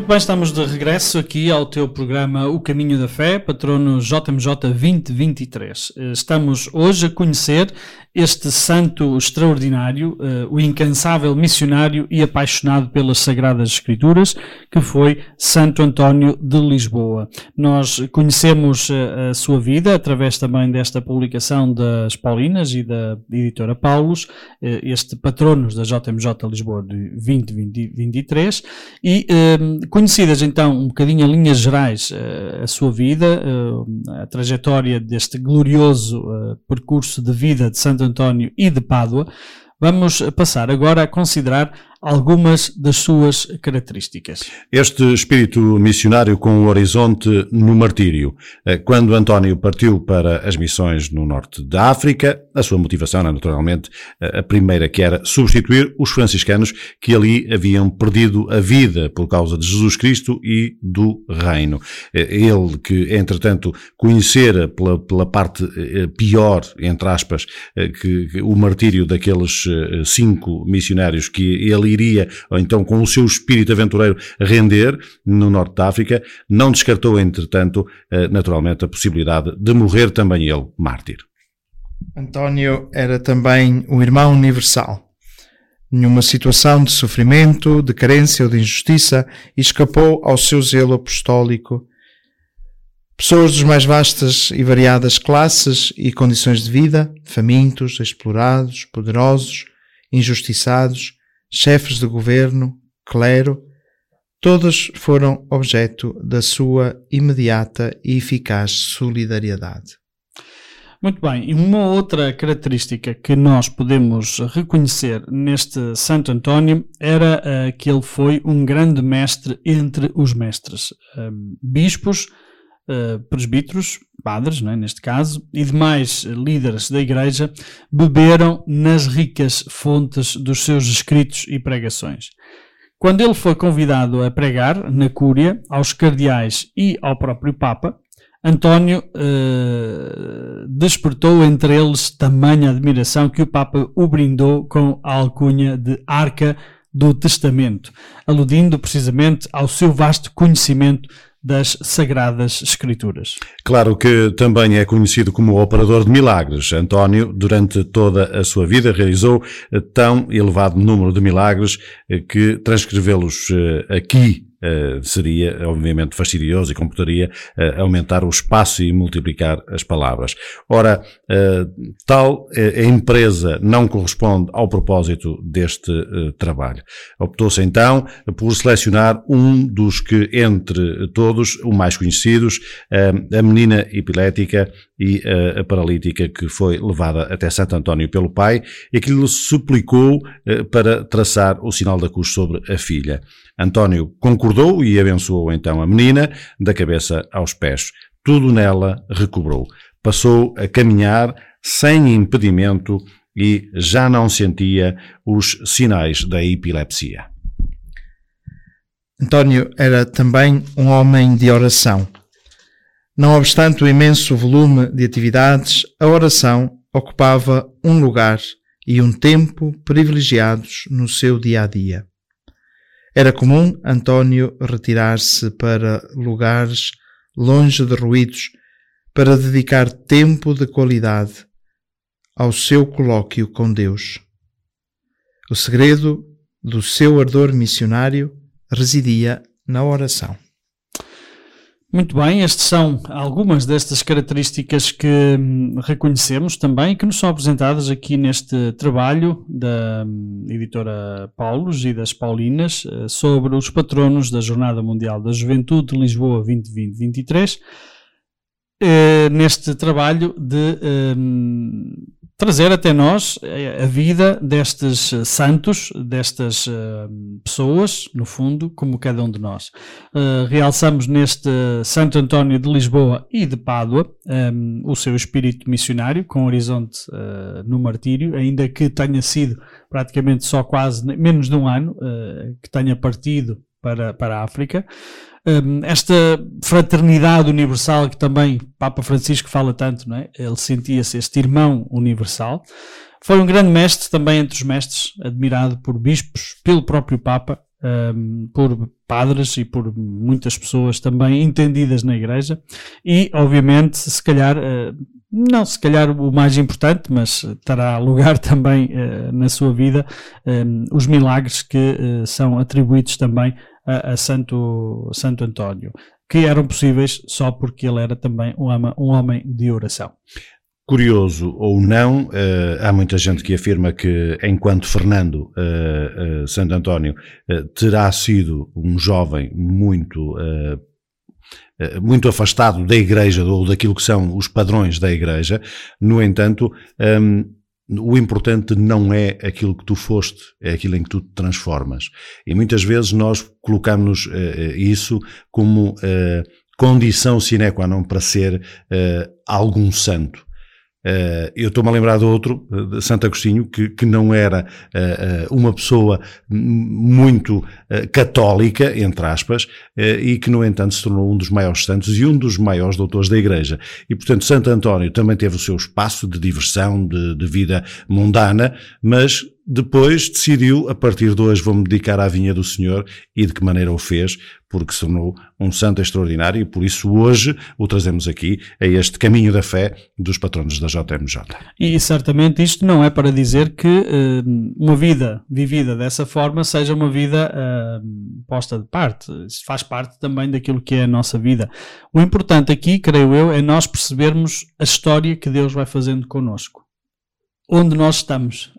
Bem, estamos de regresso aqui ao teu programa O Caminho da Fé, patrono JMJ 2023. Eh, estamos hoje a conhecer este santo extraordinário, uh, o incansável missionário e apaixonado pelas Sagradas Escrituras, que foi Santo António de Lisboa. Nós conhecemos uh, a sua vida através também desta publicação das Paulinas e da editora Paulos, uh, este patronos da JMJ Lisboa de 2023, e conhecidas então um bocadinho linhas gerais a sua vida, a trajetória deste glorioso percurso de vida de Santo Santo António e de Pádua, vamos passar agora a considerar algumas das suas características. Este espírito missionário com o horizonte no martírio. Eh, quando António partiu para as missões no norte da África, a sua motivação era naturalmente eh, a primeira que era substituir os franciscanos que ali haviam perdido a vida por causa de Jesus Cristo e do reino. Eh, ele que, entretanto, conhecera pela, pela parte pior, entre aspas, que, o martírio daqueles cinco missionários que ele iria, ou então com o seu espírito aventureiro, render no norte da África, não descartou, entretanto, eh, naturalmente, a possibilidade de morrer também ele mártir. António era também o irmão universal. Nenhuma situação de sofrimento, de carência ou de injustiça escapou ao seu zelo apostólico. Pessoas dos mais vastas e variadas classes e condições de vida, famintos, explorados, poderosos, injustiçados, chefes de governo, clero, todos foram objeto da sua imediata e eficaz solidariedade. Muito bem, e uma outra característica que nós podemos reconhecer neste Santo António era uh, que ele foi um grande mestre entre os mestres. Uh, bispos, uh, presbíteros, padres, é, neste caso, e demais líderes da Igreja beberam nas ricas fontes dos seus escritos e pregações. Quando ele foi convidado a pregar na Cúria, aos cardeais e ao próprio Papa, António eh, despertou entre eles tamanha admiração que o Papa o brindou com a alcunha de Arca do Testamento, aludindo precisamente ao seu vasto conhecimento das Sagradas Escrituras. Claro que também é conhecido como operador de milagres. António, durante toda a sua vida, realizou tão elevado número de milagres que transcrevê-los eh, aqui Uh, seria, obviamente, fastidioso e computaria uh, aumentar o espaço e multiplicar as palavras. Ora, uh, tal empresa não corresponde ao propósito deste trabalho. Optou-se então por selecionar um dos que, entre todos, o mais conhecidos, a menina epilética e a paralítica que foi levada até Santo António pelo pai e que lhe suplicou para traçar o sinal da cruz sobre a filha. António concordou e abençoou então a menina, da cabeça aos pés. Tudo nela recobrou. Passou a caminhar sem impedimento e já não sentia os sinais da epilepsia. António era também um homem de oração. Não obstante o imenso volume de atividades, a oração ocupava um lugar e um tempo privilegiados no seu dia a dia. Era comum António retirar-se para lugares longe de ruídos para dedicar tempo de qualidade ao seu colóquio com Deus. O segredo do seu ardor missionário residia na oração. Muito bem, estas são algumas destas características que hum, reconhecemos também que nos são apresentadas aqui neste trabalho da hum, editora Paulos e das Paulinas eh, sobre os patronos da Jornada Mundial da Juventude de Lisboa 2020-23. Eh, neste trabalho de hum, trazer até nós a vida destes santos, destas uh, pessoas, no fundo, como cada um de nós. Realçamos neste Santo António de Lisboa e de Pádua um, o seu espírito missionário, com horizonte no martírio, ainda que tenha sido praticamente só quase menos de um ano que tenha partido para, para a África. Um, esta fraternidade universal que também Papa Francisco fala tanto, não é? ele sentia-se este irmão universal. Foi um grande mestre, também entre os mestres, admirado por bispos, pelo próprio Papa, um, por padres e por muitas pessoas também entendidas na Igreja. E, obviamente, se calhar, uh, não se calhar o mais importante, mas terá lugar também na sua vida, os milagres que são atribuídos também a, a Santo, Santo António, que eram possíveis só porque ele era também um, ama, um homem de oração. Curioso ou não, uh, há muita gente que afirma que, enquanto Fernando uh, uh, Santo António terá sido um jovem muito muito afastado da igreja ou daquilo que são os padrões da igreja, no entanto, um, o importante não é aquilo que tu foste, é aquilo em que tu te transformas. E muitas vezes nós colocamos uh, isso como uh, condição sine qua non para ser uh, algum santo. Uh, eu estou-me a lembrar de outro, de Santo Agostinho, que, que não era uh, uh, uma pessoa muito católica, entre aspas, e que, no entanto, se tornou um dos maiores santos e um dos maiores doutores da Igreja. E, portanto, Santo António também teve o seu espaço de diversão, de, de vida mundana, mas depois decidiu, a partir de hoje vou-me dedicar à vinha do Senhor e de que maneira o fez, porque se tornou um santo extraordinário e por isso hoje o trazemos aqui a este caminho da fé dos patronos da JMJ. E certamente isto não é para dizer que uh, uma vida vivida dessa forma seja uma vida uh, posta de parte. Isso faz parte também daquilo que é a nossa vida. O importante aqui, creio eu, é nós percebermos a história que Deus vai fazendo connosco. Onde nós estamos.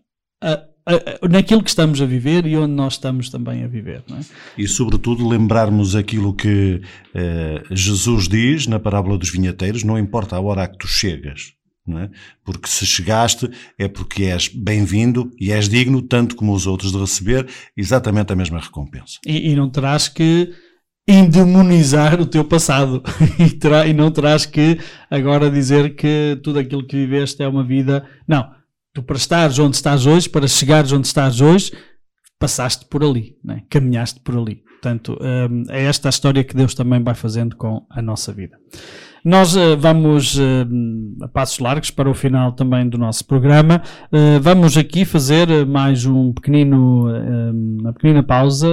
Naquilo que estamos a viver e onde nós estamos também a viver. É? E, sobretudo, lembrarmos aquilo que eh, Jesus diz na parábola dos vinheteiros: não importa a hora a que tu chegas. É? Porque se chegaste é porque és bem-vindo e és digno, tanto como os outros, de receber exatamente a mesma recompensa. E, e não terás que endemonizar o teu passado e, terá, e não terás que agora dizer que tudo aquilo que viveste é uma vida. Não Tu, para estares onde estás hoje, para chegares onde estás hoje, passaste por ali, né? caminhaste por ali. Portanto, hum, é esta a história que Deus também vai fazendo com a nossa vida. Nós uh, vamos uh, a passos largos para o final também do nosso programa. Uh, vamos aqui fazer mais um pequenino, uma pequenina pausa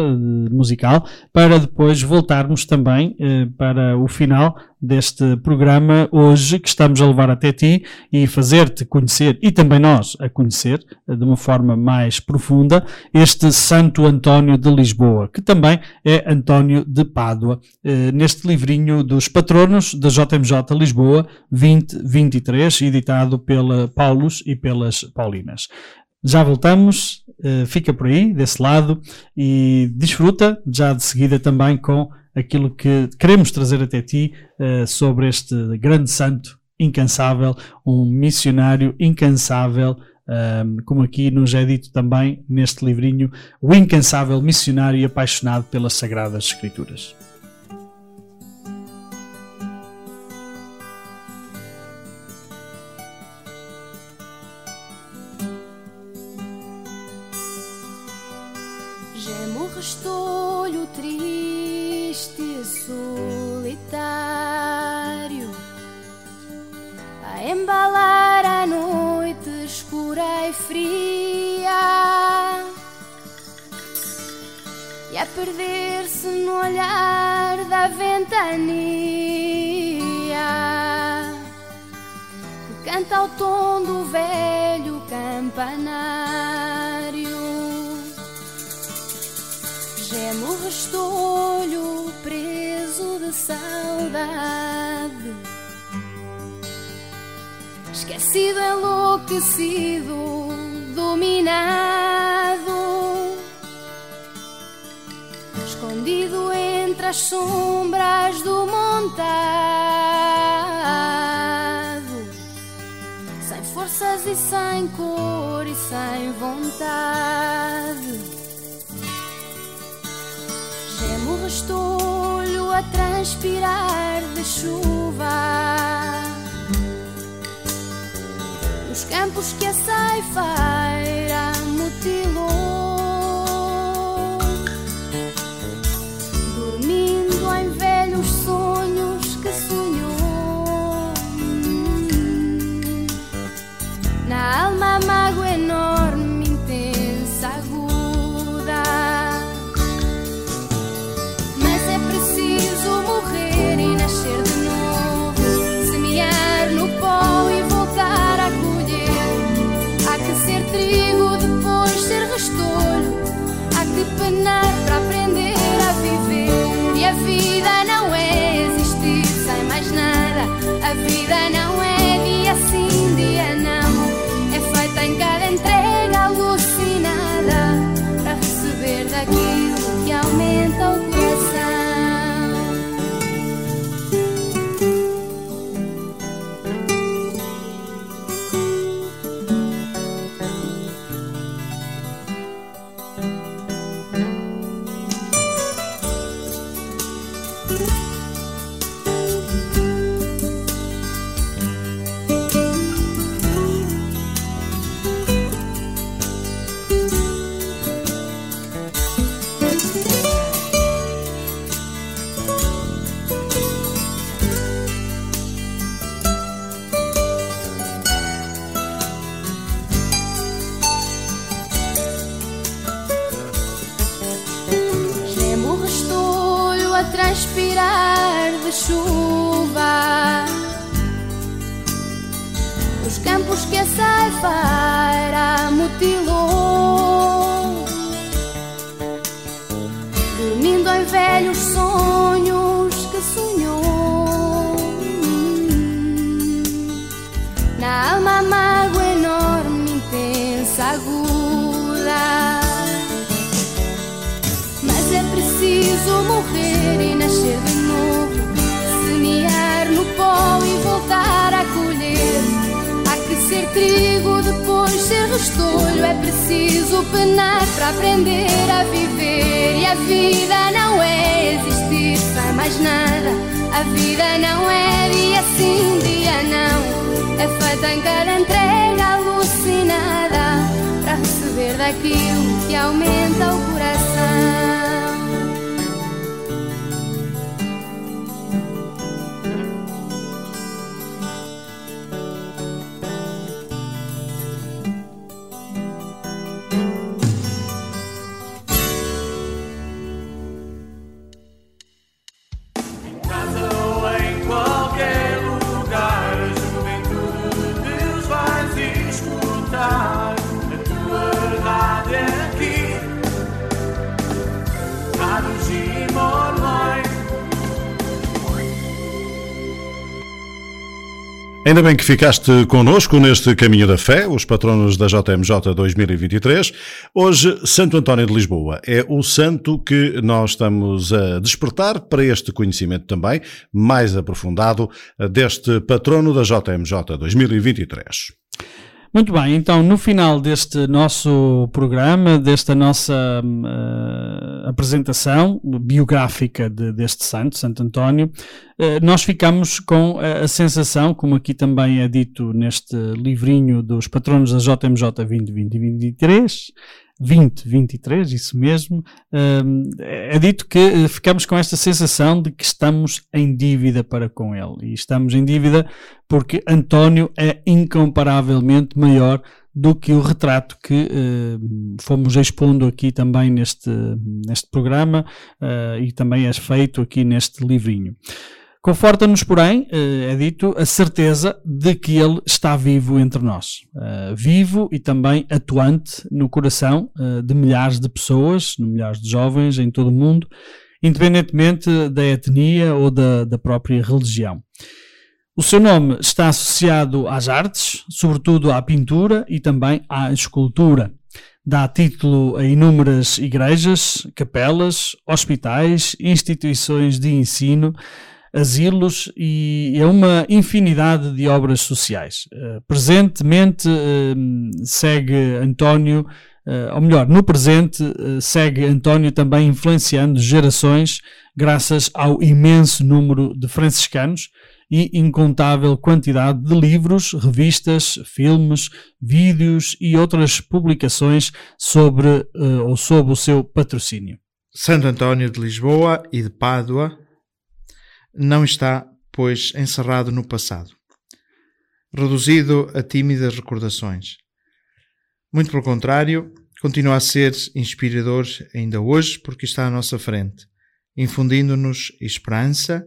musical para depois voltarmos também para o final deste programa hoje que estamos a levar até ti e fazer-te conhecer e também nós a conhecer de uma forma mais profunda este Santo António de Lisboa, que também é António de Pádua, neste livrinho dos patronos da JMJ Lisboa 2023, editado pela Paulus e pelas Paulinas. Já voltamos, fica por aí, desse lado, e desfruta já de seguida também com aquilo que queremos trazer até ti uh, sobre este grande santo incansável, um missionário incansável, um, como aqui nos é dito também neste livrinho, o incansável missionário e apaixonado pelas Sagradas Escrituras. E a perder-se no olhar da ventania que canta ao tom do velho campanário. Gemo o restolho preso de saudade, esquecido, enlouquecido, dominado escondido entre as sombras do montado, sem força pressas e sem cor e sem vontade. Gemo restolho a transpirar de chuva. Nos campos que a ceifeira mutilou. Transpirar de chuva. Os campos que a ceifeira mutilou. Penar para aprender a viver. E a vida não é existir sem mais nada. A vida não é dia sim, dia não. É feita em cada entrega alucinada para receber daquilo que aumenta o Ainda bem que ficaste connosco neste Caminho da Fé, os patronos da JMJ 2023. Hoje, Santo António de Lisboa é o santo que nós estamos a despertar para este conhecimento também, mais aprofundado, deste patrono da JMJ 2023. Muito bem, então no final deste nosso programa, desta nossa eh, apresentação biográfica de- deste santo, Santo António, eh, nós ficamos com a, a sensação, como aqui também é dito neste livrinho dos patronos da JMJ 2023, 2023, isso mesmo, hum, é dito que eh, ficamos com esta sensação de que estamos em dívida para com ele. E estamos em dívida porque António é incomparavelmente maior do que o retrato que eh, fomos expondo aqui também neste, neste programa eh, e também é feito aqui neste livrinho. Conforta-nos, porém, eh, é dito, a certeza de que ele está vivo entre nós. Eh, vivo e também atuante no coração eh, de milhares de pessoas, de milhares de jovens em todo o mundo, independentemente da etnia ou da, da própria religião. O seu nome está associado às artes, sobretudo à pintura e também à escultura. Dá título a inúmeras igrejas, capelas, hospitais, instituições de ensino, asilos e a uma infinidade de obras sociais. Uh, presentemente uh, segue António, uh, ou melhor, no presente segue António também influenciando gerações graças ao imenso número de franciscanos e incontável quantidade de livros, revistas, filmes, vídeos e outras publicações sobre ou sob o seu patrocínio. Santo António de Lisboa e de Pádua não está, pois, encerrado no passado, reduzido a tímidas recordações. Muito pelo contrário, continua a ser inspirador ainda hoje porque está à nossa frente, infundindo-nos esperança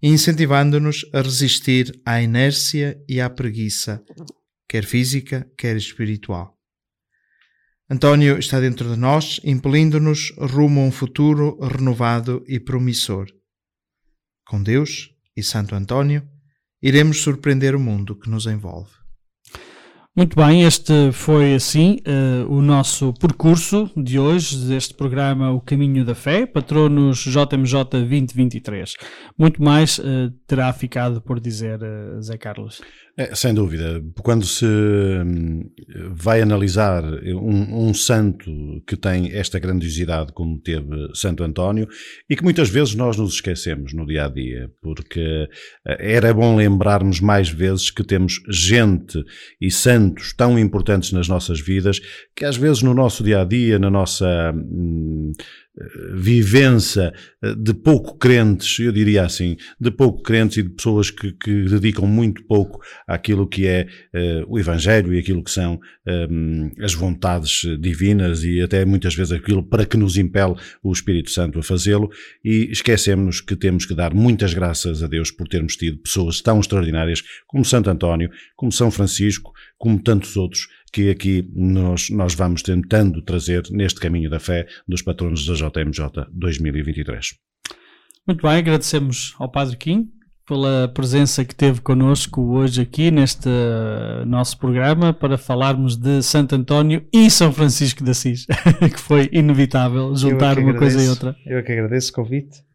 e incentivando-nos a resistir à inércia e à preguiça, quer física, quer espiritual. António está dentro de nós, impelindo-nos rumo a um futuro renovado e promissor. Com Deus e Santo António, iremos surpreender o mundo que nos envolve. Muito bem, este foi assim uh, o nosso percurso de hoje, deste programa O Caminho da Fé, patronos JMJ 2023. Muito mais uh, terá ficado por dizer, uh, Zé Carlos. É, sem dúvida. Quando se hum, vai analisar um, um, santo que tem esta grandiosidade como teve Santo António e que muitas vezes nós nos esquecemos no dia a dia, porque era bom lembrarmos mais vezes que temos gente e santos tão importantes nas nossas vidas que às vezes no nosso dia a dia, na nossa hum, vivência eh, de pouco crentes, eu diria assim, de pouco crentes e de pessoas que, que dedicam muito pouco àquilo que é uh, o Evangelho e aquilo que são um, as vontades divinas e até muitas vezes aquilo para que nos impele o Espírito Santo a fazê-lo. E esquecemos que temos que dar muitas graças a Deus por termos tido pessoas tão extraordinárias como Santo António, como São Francisco, como tantos outros que aqui nós, nós vamos tentando trazer neste caminho da fé dos patronos da JMJ 2023. Muito bem, agradecemos ao Padre Kim pela presença que teve connosco hoje aqui neste uh, nosso programa para falarmos de Santo António e São Francisco de Assis, que foi inevitável juntar é uma agradeço, coisa e outra. Eu é que agradeço o convite.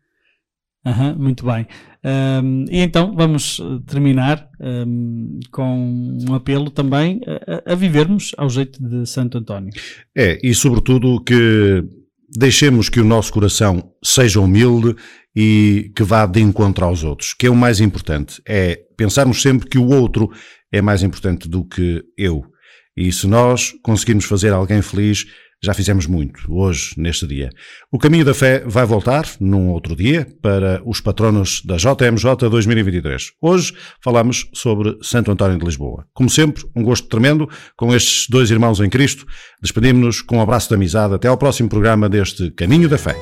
Uhum, muito bem. Um, e então vamos eh, terminar um, com um apelo também a, a, vivermos ao jeito de Santo António. É, e sobretudo que deixemos que o nosso coração seja humilde e que vá de encontro aos outros, que é o mais importante. É pensarmos sempre que o outro é mais importante do que eu. E se nós conseguirmos fazer alguém feliz, já fizemos muito hoje, neste dia. O Caminho da Fé vai voltar num outro dia para os patronos da JMJ 2023. Hoje falamos sobre Santo António de Lisboa. Como sempre, um gosto tremendo com estes dois irmãos em Cristo. Despedimos-nos com um abraço de amizade. Até ao próximo programa deste Caminho da Fé.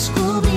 descubrir.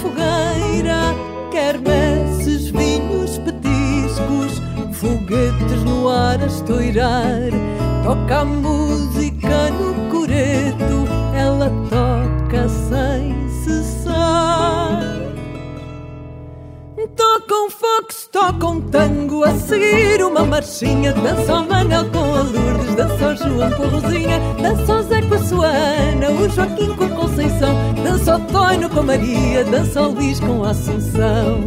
Fogueira, quermesses, vinhos, petiscos, foguetes no ar a estourar, toca a música no coreto, ela toca sem cessar. Tocam fox, tocam tango A seguir uma marchinha Dança o Manel com a Lourdes Dança o João com a Rosinha Dança o Zé com a sua Ana O Joaquim com a Conceição Dança o Toino com a Maria Dança o Luís com a Assunção.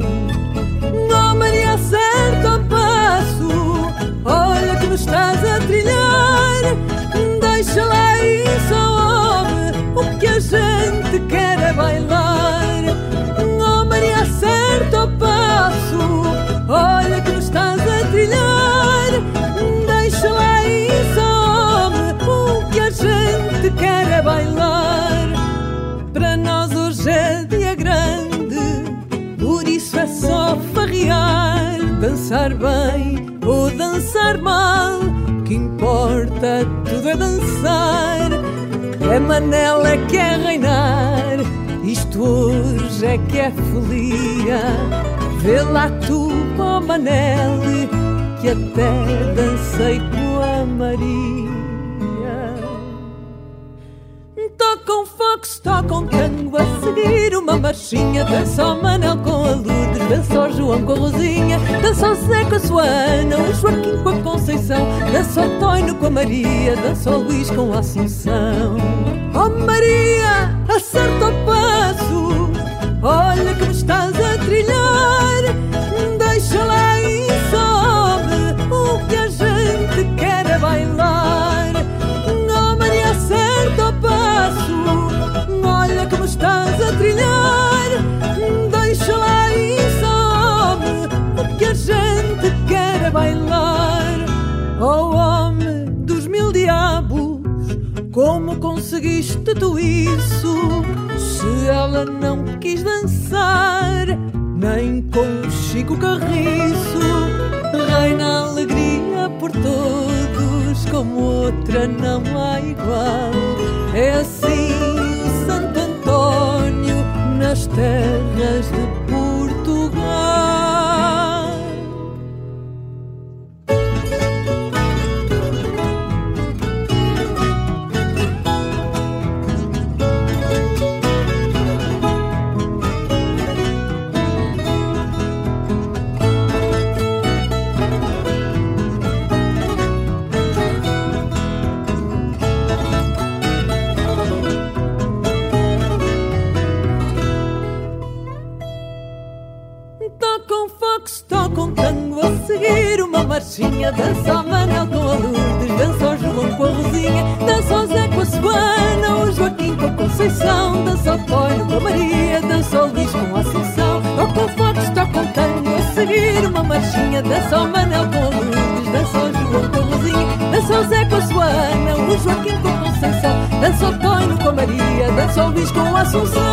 Não Maria acerta o passo Olha que nos estás a trilhar. Deixa lá isso, homem O que a gente quer é bailar Dançar bem ou dançar mal Que importa, tudo é dançar é Manela que é reinar, isto hoje é que é folia. Vê lá tu, ó Manel, que até dancei com a Maria. Tocam fox, tocam tango a seguir uma marchinha Dança o Manel com a Lourdes, dança o João com a Rosinha Dança o Zé com a sua Ana, o Joaquim com a Conceição Dança o Toino com a Maria, dança o Luís com a Assunção. Oh Maria, acerta o passo Olha me estás a trilhar Deixa lá e conseguiste tu isso? Se ela não quis dançar, nem com Chico Carriço, reina alegria por todos, como outra não há igual. É assim o Santo António nas terras de Portugal. Marchinha Dança o Manel com a Lourdes, dança o João com a Rosinha Dança o Zé com a Suana, o Joaquim com a Conceição Dança o Toino com a Maria, dança o Luís com a Assunção Tocam fox, tocam tango a seguir uma marchinha Dança o Manel com a Lourdes, dança o João com a Rosinha Dança o Zé com a Suana, o Joaquim com a Conceição Dança o Toino com a Maria, dança o Luís com a Assunção